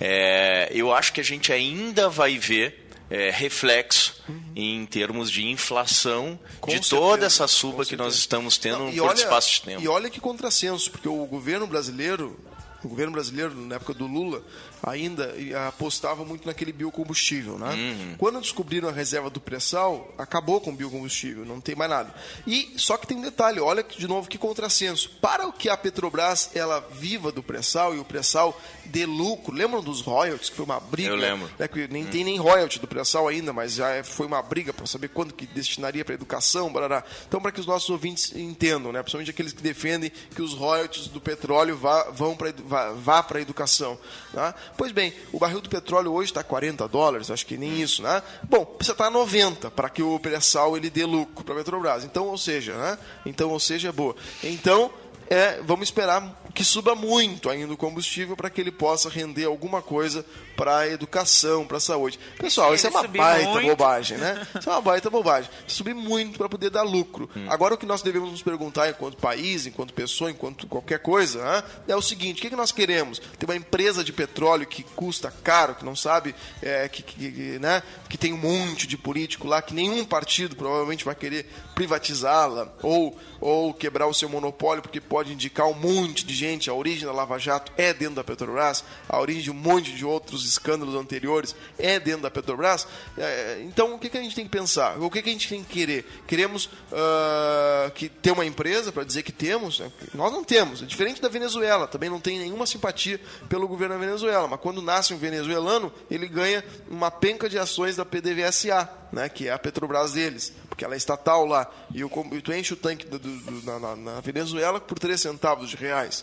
Speaker 2: é, eu acho que a gente ainda vai ver é, reflexo em termos de inflação
Speaker 3: Uhum. Com
Speaker 2: de
Speaker 3: certeza,
Speaker 2: toda essa suba que nós estamos tendo
Speaker 3: Não, e
Speaker 2: por
Speaker 3: olha-
Speaker 2: espaço de tempo.
Speaker 3: E olha que contrassenso, porque o governo brasileiro, o governo brasileiro, na época do Lula, ainda apostava muito naquele biocombustível. Né?
Speaker 2: Uhum.
Speaker 3: Quando descobriram a reserva do pré-sal, acabou com o biocombustível, não tem mais nada. E só que tem um detalhe, olha que, de novo que contrassenso. Para o que a Petrobras ela viva do pré-sal e o pré-sal dê lucro, lembram dos royalties, que foi uma briga?
Speaker 2: Eu lembro.
Speaker 3: né, que nem tem nem royalty do pré-sal ainda, mas já é- foi uma briga para saber quando que destinaria para educação, barará. Então, para que os nossos ouvintes entendam, né, principalmente aqueles que defendem que os royalties do petróleo vá, vão edu- vá, vá para a educação. Tá? Pois bem, o barril do petróleo hoje está 40 dólares, acho que nem isso, né? Bom, precisa estar a 90 para que o pré-sal ele dê lucro para a Petrobras. Então, ou seja, né? Então, ou seja, é boa. Então, é, vamos esperar que suba muito ainda o combustível para que ele possa render alguma coisa para a educação, para a saúde. Pessoal, isso é uma baita muito. bobagem, né? Isso é uma baita bobagem. Subir muito para poder dar lucro. Hum. Agora, o que nós devemos nos perguntar enquanto país, enquanto pessoa, enquanto qualquer coisa, né, é o seguinte: o que, é que nós queremos? Ter uma empresa de petróleo que custa caro, que não sabe, é, que, que, né, que tem um monte de político lá, que nenhum partido provavelmente vai querer privatizá-la ou, ou quebrar o seu monopólio, porque pode indicar um monte de gente gente, a origem da Lava Jato é dentro da Petrobras, a origem de um monte de outros escândalos anteriores é dentro da Petrobras. É, então, o que, que a gente tem que pensar? O que, que a gente tem que querer? Queremos uh, que ter uma empresa para dizer que temos? Né? Nós não temos. É diferente da Venezuela, também não tem nenhuma simpatia pelo governo da Venezuela, mas quando nasce um venezuelano, ele ganha uma penca de ações da PDVSA, né, que é a Petrobras deles porque ela é estatal lá, e, o, e tu enche o tanque do, do, na, na, Venezuela por 3 centavos de reais,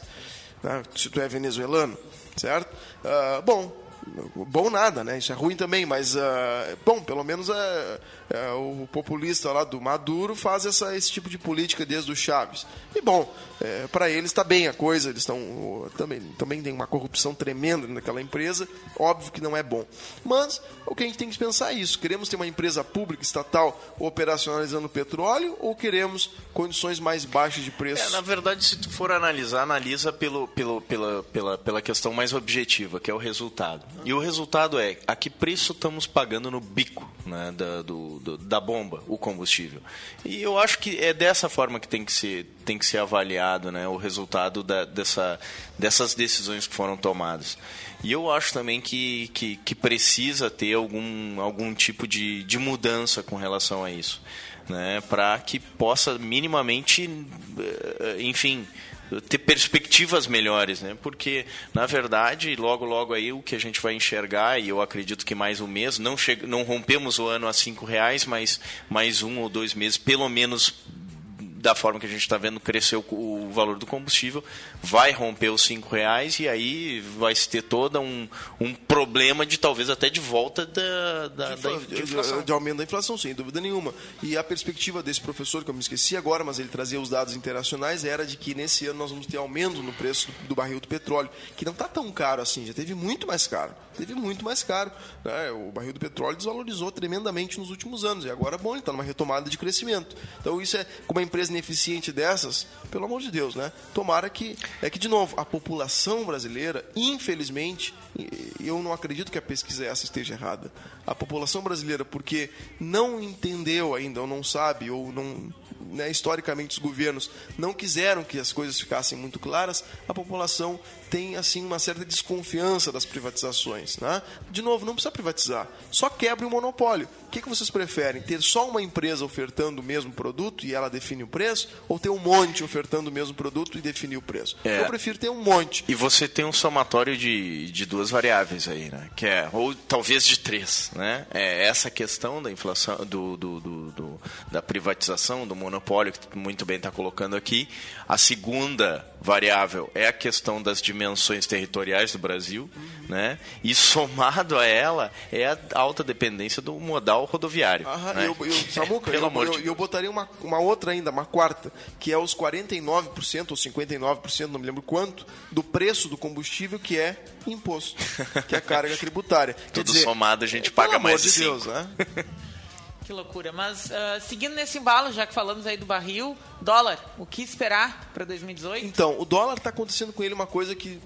Speaker 3: né, se tu é venezuelano, certo? Uh, bom, bom nada, né? Isso é ruim também, mas uh, bom, pelo menos uh, uh, o populista lá do Maduro faz essa, esse tipo de política desde o Chaves. E bom, é, para eles está bem a coisa, eles estão também também tem uma corrupção tremenda naquela empresa, óbvio que não é bom. Mas o que a gente tem que pensar é isso: queremos ter uma empresa pública estatal operacionalizando petróleo ou queremos condições mais baixas de preço?
Speaker 2: É, na verdade, se tu for analisar, analisa pelo, pelo, pela, pela, pela questão mais objetiva, que é o resultado. E o resultado é a que preço estamos pagando no bico né, da, do, do, da bomba, o combustível. E eu acho que é dessa forma que tem que ser, tem que ser avaliado né, o resultado da, dessa, dessas decisões que foram tomadas. E eu acho também que, que, que precisa ter algum, algum tipo de, de mudança com relação a isso. Né, para que possa minimamente, eh, enfim, ter perspectivas melhores, né? Porque na verdade, logo logo aí o que a gente vai enxergar e eu acredito que mais um mês não chega, não rompemos o ano a cinco reais, mas mais um ou dois meses, pelo menos da forma que a gente está vendo crescer o, o, valor do combustível, vai romper os cinco reais e aí vai se ter todo um, um problema de talvez até de volta da, da,
Speaker 3: de,
Speaker 2: da
Speaker 3: de, de, aumento da inflação, sem dúvida nenhuma. E a perspectiva desse professor, que eu me esqueci agora, mas ele trazia os dados internacionais, era de que nesse ano nós vamos ter aumento no preço do, barril do petróleo, que não está tão caro assim, já teve muito mais caro. Teve muito mais caro. Né? O barril do petróleo desvalorizou tremendamente nos últimos anos. E agora, bom, ele está numa retomada de crescimento. Então, isso é, com uma empresa ineficiente dessas, pelo amor de Deus, né? Tomara que. É que, de novo, a população brasileira, infelizmente, eu não acredito que a pesquisa essa esteja errada. A população brasileira, porque não entendeu ainda, ou não sabe, ou não. Né, historicamente, os governos não quiseram que as coisas ficassem muito claras, a população tem assim uma certa desconfiança das privatizações. Né? De novo, não precisa privatizar, só quebra o monopólio. O que, que vocês preferem? Ter só uma empresa ofertando o mesmo produto e ela define o preço? Ou ter um monte ofertando o mesmo produto e definir o preço? É. Eu prefiro ter um monte.
Speaker 2: E você tem um somatório de, de duas variáveis aí, né? Que é, ou talvez de três, né? É essa questão da inflação, do, do, do, do da privatização, do monopólio, que muito bem está colocando aqui. A segunda variável é a questão das dimensões territoriais do Brasil, uhum. né? E somado a ela é a alta dependência do modal rodoviário.
Speaker 3: Aham, né? eu, eu, Samuca, eu, eu, eu, botaria uma, uma outra ainda, uma quarta, que é os 49% ou 59%, não me lembro quanto, do preço do combustível que é imposto, que é carga tributária.
Speaker 2: Tudo dizer, somado a gente paga mais
Speaker 3: de Deus, né?
Speaker 1: Que loucura. Mas uh, seguindo nesse embalo, já que falamos aí do barril, dólar, o que esperar para 2018?
Speaker 3: Então, o dólar está acontecendo com ele uma coisa que,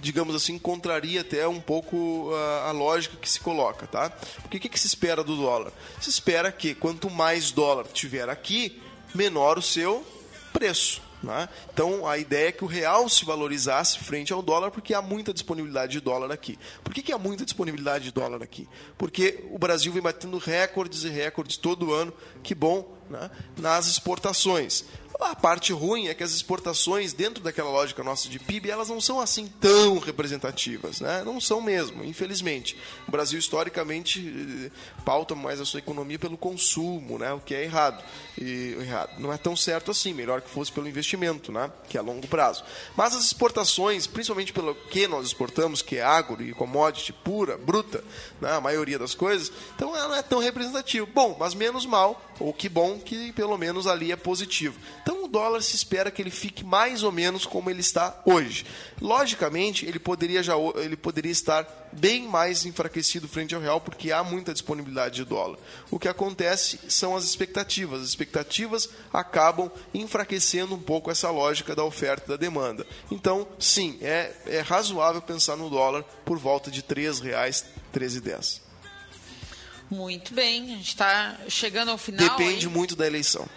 Speaker 3: digamos assim, contraria até um pouco uh, a lógica que se coloca, tá? Porque o que, que se espera do dólar? Se espera que quanto mais dólar tiver aqui, menor o seu preço. Né? Então a ideia é que o real se valorizasse frente ao dólar porque há muita disponibilidade de dólar aqui. Por que, que há muita disponibilidade de dólar aqui? Porque o Brasil vem batendo recordes e recordes todo ano, que bom, né? nas exportações. A parte ruim é que as exportações, dentro daquela lógica nossa de PIB, elas não são assim tão representativas, né? Não são mesmo, infelizmente. O Brasil, historicamente, eh, pauta mais a sua economia pelo consumo, né? O que é errado. E errado. Não é tão certo assim, melhor que fosse pelo investimento, né? Que é a longo prazo. Mas as exportações, principalmente pelo que nós exportamos, que é agro e commodity pura, bruta, né? a maioria das coisas, então ela não é tão representativa. Bom, mas menos mal, ou que bom que pelo menos ali é positivo. Então o dólar se espera que ele fique mais ou menos como ele está hoje. Logicamente, ele poderia já ele poderia estar bem mais enfraquecido frente ao real porque há muita disponibilidade de dólar. O que acontece são as expectativas. As expectativas acabam enfraquecendo um pouco essa lógica da oferta e da demanda. Então, sim, é, é razoável pensar no dólar por volta de R$ 3,00, R$ 13,10.
Speaker 1: Muito bem, a gente está chegando ao final.
Speaker 3: Depende
Speaker 1: aí.
Speaker 3: muito da eleição.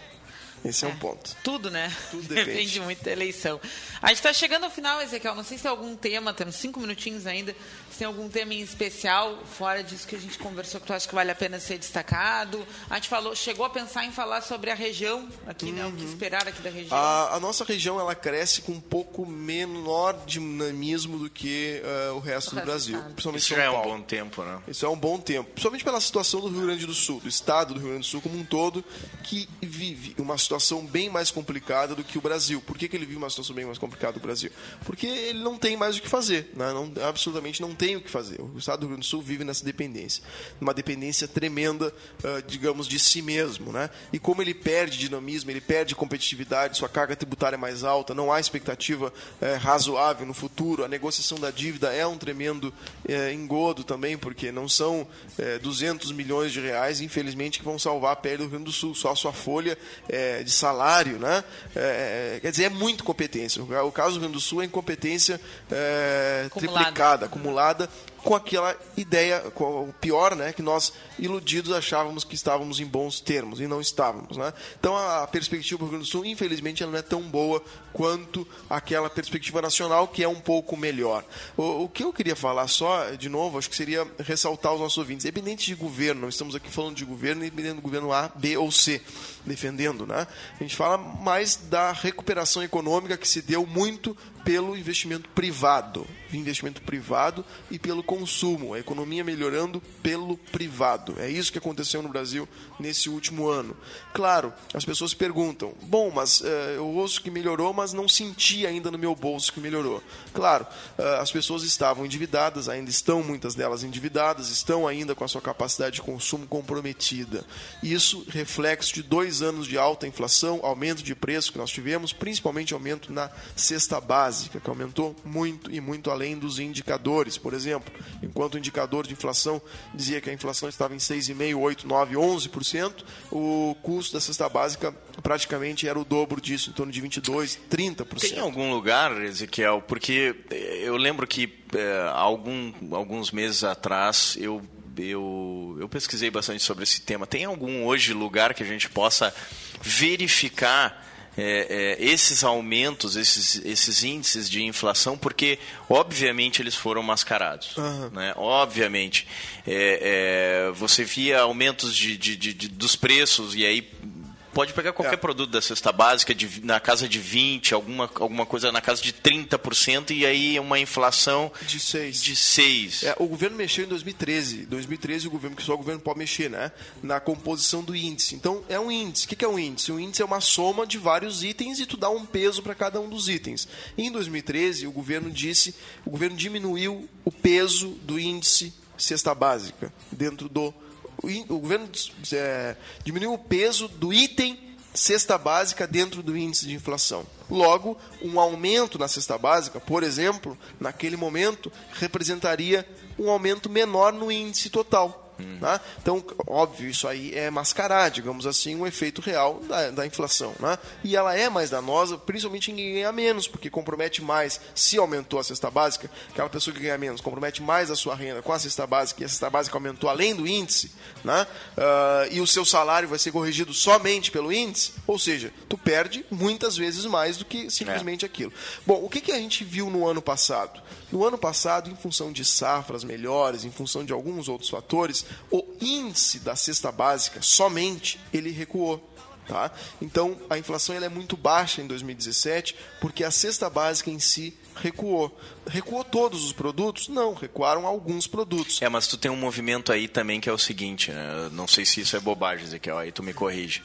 Speaker 3: Esse é, é um ponto.
Speaker 1: Tudo, né?
Speaker 3: Tudo depende.
Speaker 1: depende muito da eleição. A gente está chegando ao final, Ezequiel. Não sei se tem algum tema, temos cinco minutinhos ainda. Se tem algum tema em especial, fora disso que a gente conversou, que tu acha que vale a pena ser destacado. A gente falou, chegou a pensar em falar sobre a região aqui, uhum. né? O que
Speaker 3: Uhum.
Speaker 1: esperar aqui da região.
Speaker 3: A, a, nossa região ela cresce com um pouco menor dinamismo do que uh, o resto o do Brasil.
Speaker 2: Principalmente Isso já é um bom tempo, né?
Speaker 3: Isso é um bom tempo. Principalmente pela situação do Rio Grande do Sul, do estado do Rio Grande do Sul como um todo, que vive uma situação bem mais complicada do que o Brasil. Por que, que ele vive uma situação bem mais complicada do Brasil? Porque ele não tem mais o que fazer. Né? Não, absolutamente não tem o que fazer. O estado do Rio Grande do Sul vive nessa dependência. Uma dependência tremenda, uh, digamos, de si mesmo. Né? E como ele perde dinamismo, ele perde competitividade, sua carga tributária é mais alta, não há expectativa é, razoável no futuro, a negociação da dívida é um tremendo é, engodo também, porque não são é, 200 milhões de reais, infelizmente, que vão salvar a pele do Rio Grande do Sul. Só a sua folha é, de salário, né? Quer dizer, é muito competência. O caso do Rio Grande do Sul é incompetência triplicada, acumulada com aquela ideia, com o pior, né, que nós iludidos achávamos que estávamos em bons termos e não estávamos, né? Então a perspectiva do Rio Grande do Sul, infelizmente, ela não é tão boa quanto aquela perspectiva nacional que é um pouco melhor. O, o que eu queria falar só, de novo, acho que seria ressaltar os nossos ouvintes, independente de governo, estamos aqui falando de governo, independente do governo A, B ou C, defendendo, né? A gente fala mais da recuperação econômica que se deu muito pelo investimento privado, investimento privado e pelo consumo, a economia melhorando pelo privado. É isso que aconteceu no Brasil nesse último ano. Claro, as pessoas perguntam: bom, mas uh, eu ouço que melhorou, mas não senti ainda no meu bolso que melhorou. Claro, uh, as pessoas estavam endividadas, ainda estão muitas delas endividadas, estão ainda com a sua capacidade de consumo comprometida. Isso reflexo de dois anos de alta inflação, aumento de preço que nós tivemos, principalmente aumento na cesta básica que aumentou muito e muito além dos indicadores. Por exemplo, enquanto o indicador de inflação dizia que a inflação estava em 6,5%, 8%, 9%, 11%, o custo da cesta básica praticamente era o dobro disso, em torno de 22%, 30%.
Speaker 2: Tem algum lugar, Ezequiel, porque eu lembro que é, algum, alguns meses atrás eu eu, eu pesquisei bastante sobre esse tema. Tem algum hoje lugar que a gente possa verificar é, é, esses aumentos, esses, esses índices de inflação, porque obviamente eles foram mascarados.
Speaker 3: Uhum.
Speaker 2: Né? Obviamente. É, é você via aumentos de, de, de, dos preços e aí Pode pegar qualquer é. produto da cesta básica de, na casa de 20, alguma, alguma coisa na casa de 30% e aí uma inflação
Speaker 3: de 6.
Speaker 2: De 6.
Speaker 3: É, o governo mexeu em 2013. 2013 o governo, que só o governo pode mexer, né? Na composição do índice. Então, é um índice. O que é um índice? Um índice é uma soma de vários itens e tu dá um peso para cada um dos itens. E em 2013, o governo disse, o governo diminuiu o peso do índice cesta básica dentro do o governo é, diminuiu o peso do item cesta básica dentro do índice de inflação. Logo, um aumento na cesta básica, por exemplo, naquele momento, representaria um aumento menor no índice total. Né? Então, óbvio, isso aí é mascarar, digamos assim, um efeito real da, da, inflação. Né? E ela é mais danosa, principalmente em quem ganha menos, porque compromete mais, se aumentou a cesta básica, aquela pessoa que ganha menos compromete mais a sua renda com a cesta básica, e a cesta básica aumentou além do índice, né? Uh, e o seu salário vai ser corrigido somente pelo índice, ou seja, tu perde muitas vezes mais do que simplesmente é. aquilo. Bom, o que, que a gente viu no ano passado? No ano passado, em função de safras melhores, em função de alguns outros fatores, o índice da cesta básica somente ele recuou. Tá? Então, a inflação ela é muito baixa em 2017 porque a cesta básica em si recuou. Recuou todos os produtos? Não, recuaram alguns produtos.
Speaker 2: É, mas tu tem um movimento aí também que é o seguinte, né? Não sei se isso é bobagem, Ezequiel, aí tu me corrige.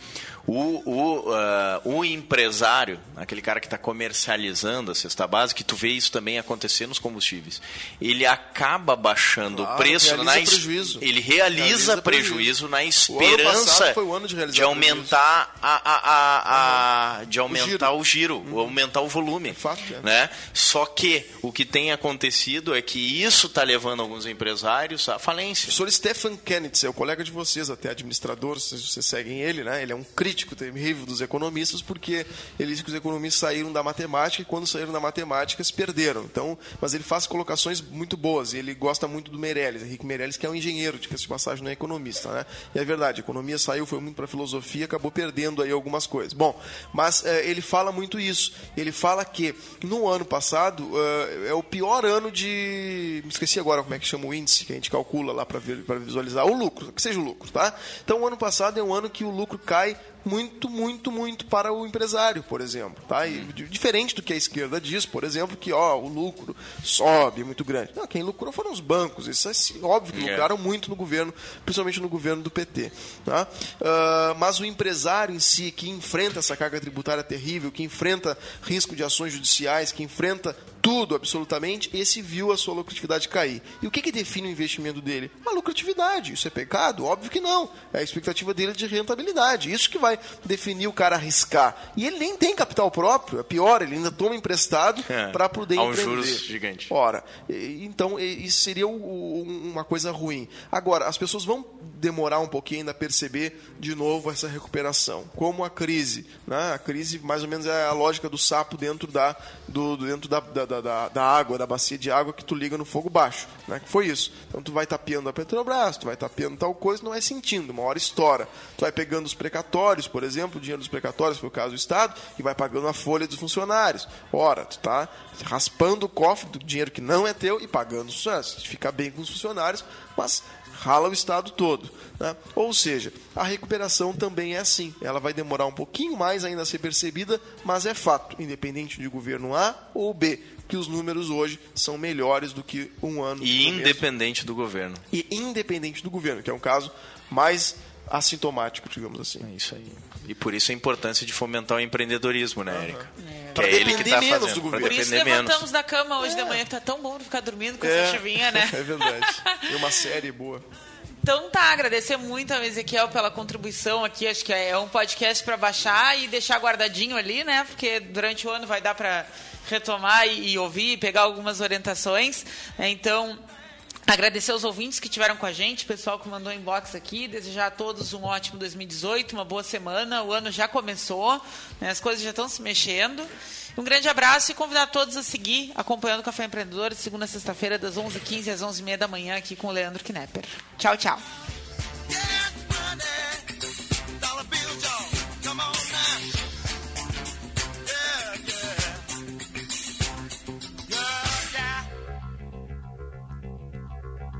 Speaker 2: O, o, uh, o empresário, aquele cara que está comercializando a cesta básica, que tu vê isso também acontecer nos combustíveis, ele acaba baixando
Speaker 3: Claro,
Speaker 2: o preço na es-
Speaker 3: prejuízo.
Speaker 2: ele realiza,
Speaker 3: Realiza
Speaker 2: prejuízo,
Speaker 3: prejuízo.
Speaker 2: na
Speaker 3: O
Speaker 2: esperança
Speaker 3: passado foi o ano de realizar
Speaker 2: aumentar a, a, a, a- de aumentar
Speaker 3: giro.
Speaker 2: o giro, ou aumentar o volume,
Speaker 3: fato, é.
Speaker 2: né? Só que o que tem acontecido é que isso está levando alguns empresários à falência.
Speaker 3: O senhor Stefan Kenneth, é o colega de vocês, até administrador, se vocês seguem ele, né? Ele é um crítico terrível dos economistas, porque ele diz que os economistas saíram da matemática e quando saíram da matemática se perderam. Então, mas ele faz colocações muito boas e ele gosta muito do Meirelles, Henrique Meirelles, que é um engenheiro, de que de passagem não é economista, né? E é verdade, a economia saiu, foi muito para filosofia, acabou perdendo aí algumas coisas. Bom, mas eh, ele fala muito isso. Ele fala que no ano passado é o pior ano de. Me esqueci agora como é que chama o índice que a gente calcula lá para visualizar o lucro, que seja o lucro, tá? Então o ano passado é um ano que o lucro cai muito, muito, muito para o empresário, por exemplo, tá? E, di- diferente do que a esquerda diz, por exemplo, que ó, o lucro sobe, muito grande. Não, quem lucrou foram os bancos, isso é óbvio que
Speaker 2: É.
Speaker 3: lucraram muito no governo, principalmente no governo do PT, tá? Ah, mas o empresário em si, que enfrenta essa carga tributária terrível, que enfrenta risco de ações judiciais, que enfrenta tudo, absolutamente, esse viu a sua lucratividade cair. E o que, que define o investimento dele? A lucratividade. Isso é pecado? Óbvio que não. É a expectativa dele de rentabilidade. Isso que vai definir o cara arriscar. E ele nem tem capital próprio, é pior, ele ainda toma emprestado
Speaker 2: É,
Speaker 3: para poder
Speaker 2: um
Speaker 3: empreender.
Speaker 2: juros gigante.
Speaker 3: Ora, então isso seria uma coisa ruim. Agora, as pessoas vão demorar um pouquinho ainda perceber de novo essa recuperação. Como a crise. Né? A crise, mais ou menos, é a lógica do sapo dentro da, do, dentro da, da, da- da, água, da bacia de água que tu liga no fogo baixo. Né? Que foi isso. Então tu vai tapeando a Petrobras, tu vai tapeando tal coisa, não vai sentindo, uma hora estoura. Tu vai pegando os precatórios, por exemplo, o dinheiro dos precatórios, foi o caso do Estado, e vai pagando a folha dos funcionários. Ora, tu tá raspando o cofre do dinheiro que não é teu e pagando os funcionários. Fica bem com os funcionários, mas rala o Estado todo. né? Ou seja, a recuperação também é assim. Ela vai demorar um pouquinho mais ainda a ser percebida, mas é fato, independente de governo A ou B, que os números hoje são melhores do que um ano
Speaker 2: E independente do governo.
Speaker 3: e independente do governo, que é um caso mais assintomático, digamos assim.
Speaker 2: É isso aí. E por isso a importância de fomentar o empreendedorismo, né, Érica? Que
Speaker 3: Pra
Speaker 2: é ele que está
Speaker 3: menos
Speaker 2: fazendo.
Speaker 3: do governo.
Speaker 1: Por isso levantamos
Speaker 2: menos.
Speaker 1: da cama hoje de manhã, que tá tão bom ficar dormindo com essa chuvinha, né?
Speaker 3: é verdade. E uma série boa.
Speaker 1: Então tá, agradecer muito a Ezequiel pela contribuição aqui. Acho que é um podcast para baixar e deixar guardadinho ali, né? Porque durante o ano vai dar para retomar e, e ouvir e pegar algumas orientações. Então, agradecer aos ouvintes que estiveram com a gente, pessoal que mandou inbox aqui, desejar a todos um ótimo 2018, uma boa semana. O ano já começou, né? as coisas já estão se mexendo. Um grande abraço e convidar todos a seguir acompanhando o Café Empreendedor, de segunda a sexta-feira, das 11h15 às 11h30 da manhã, aqui com o Leandro Knepper. Tchau, tchau.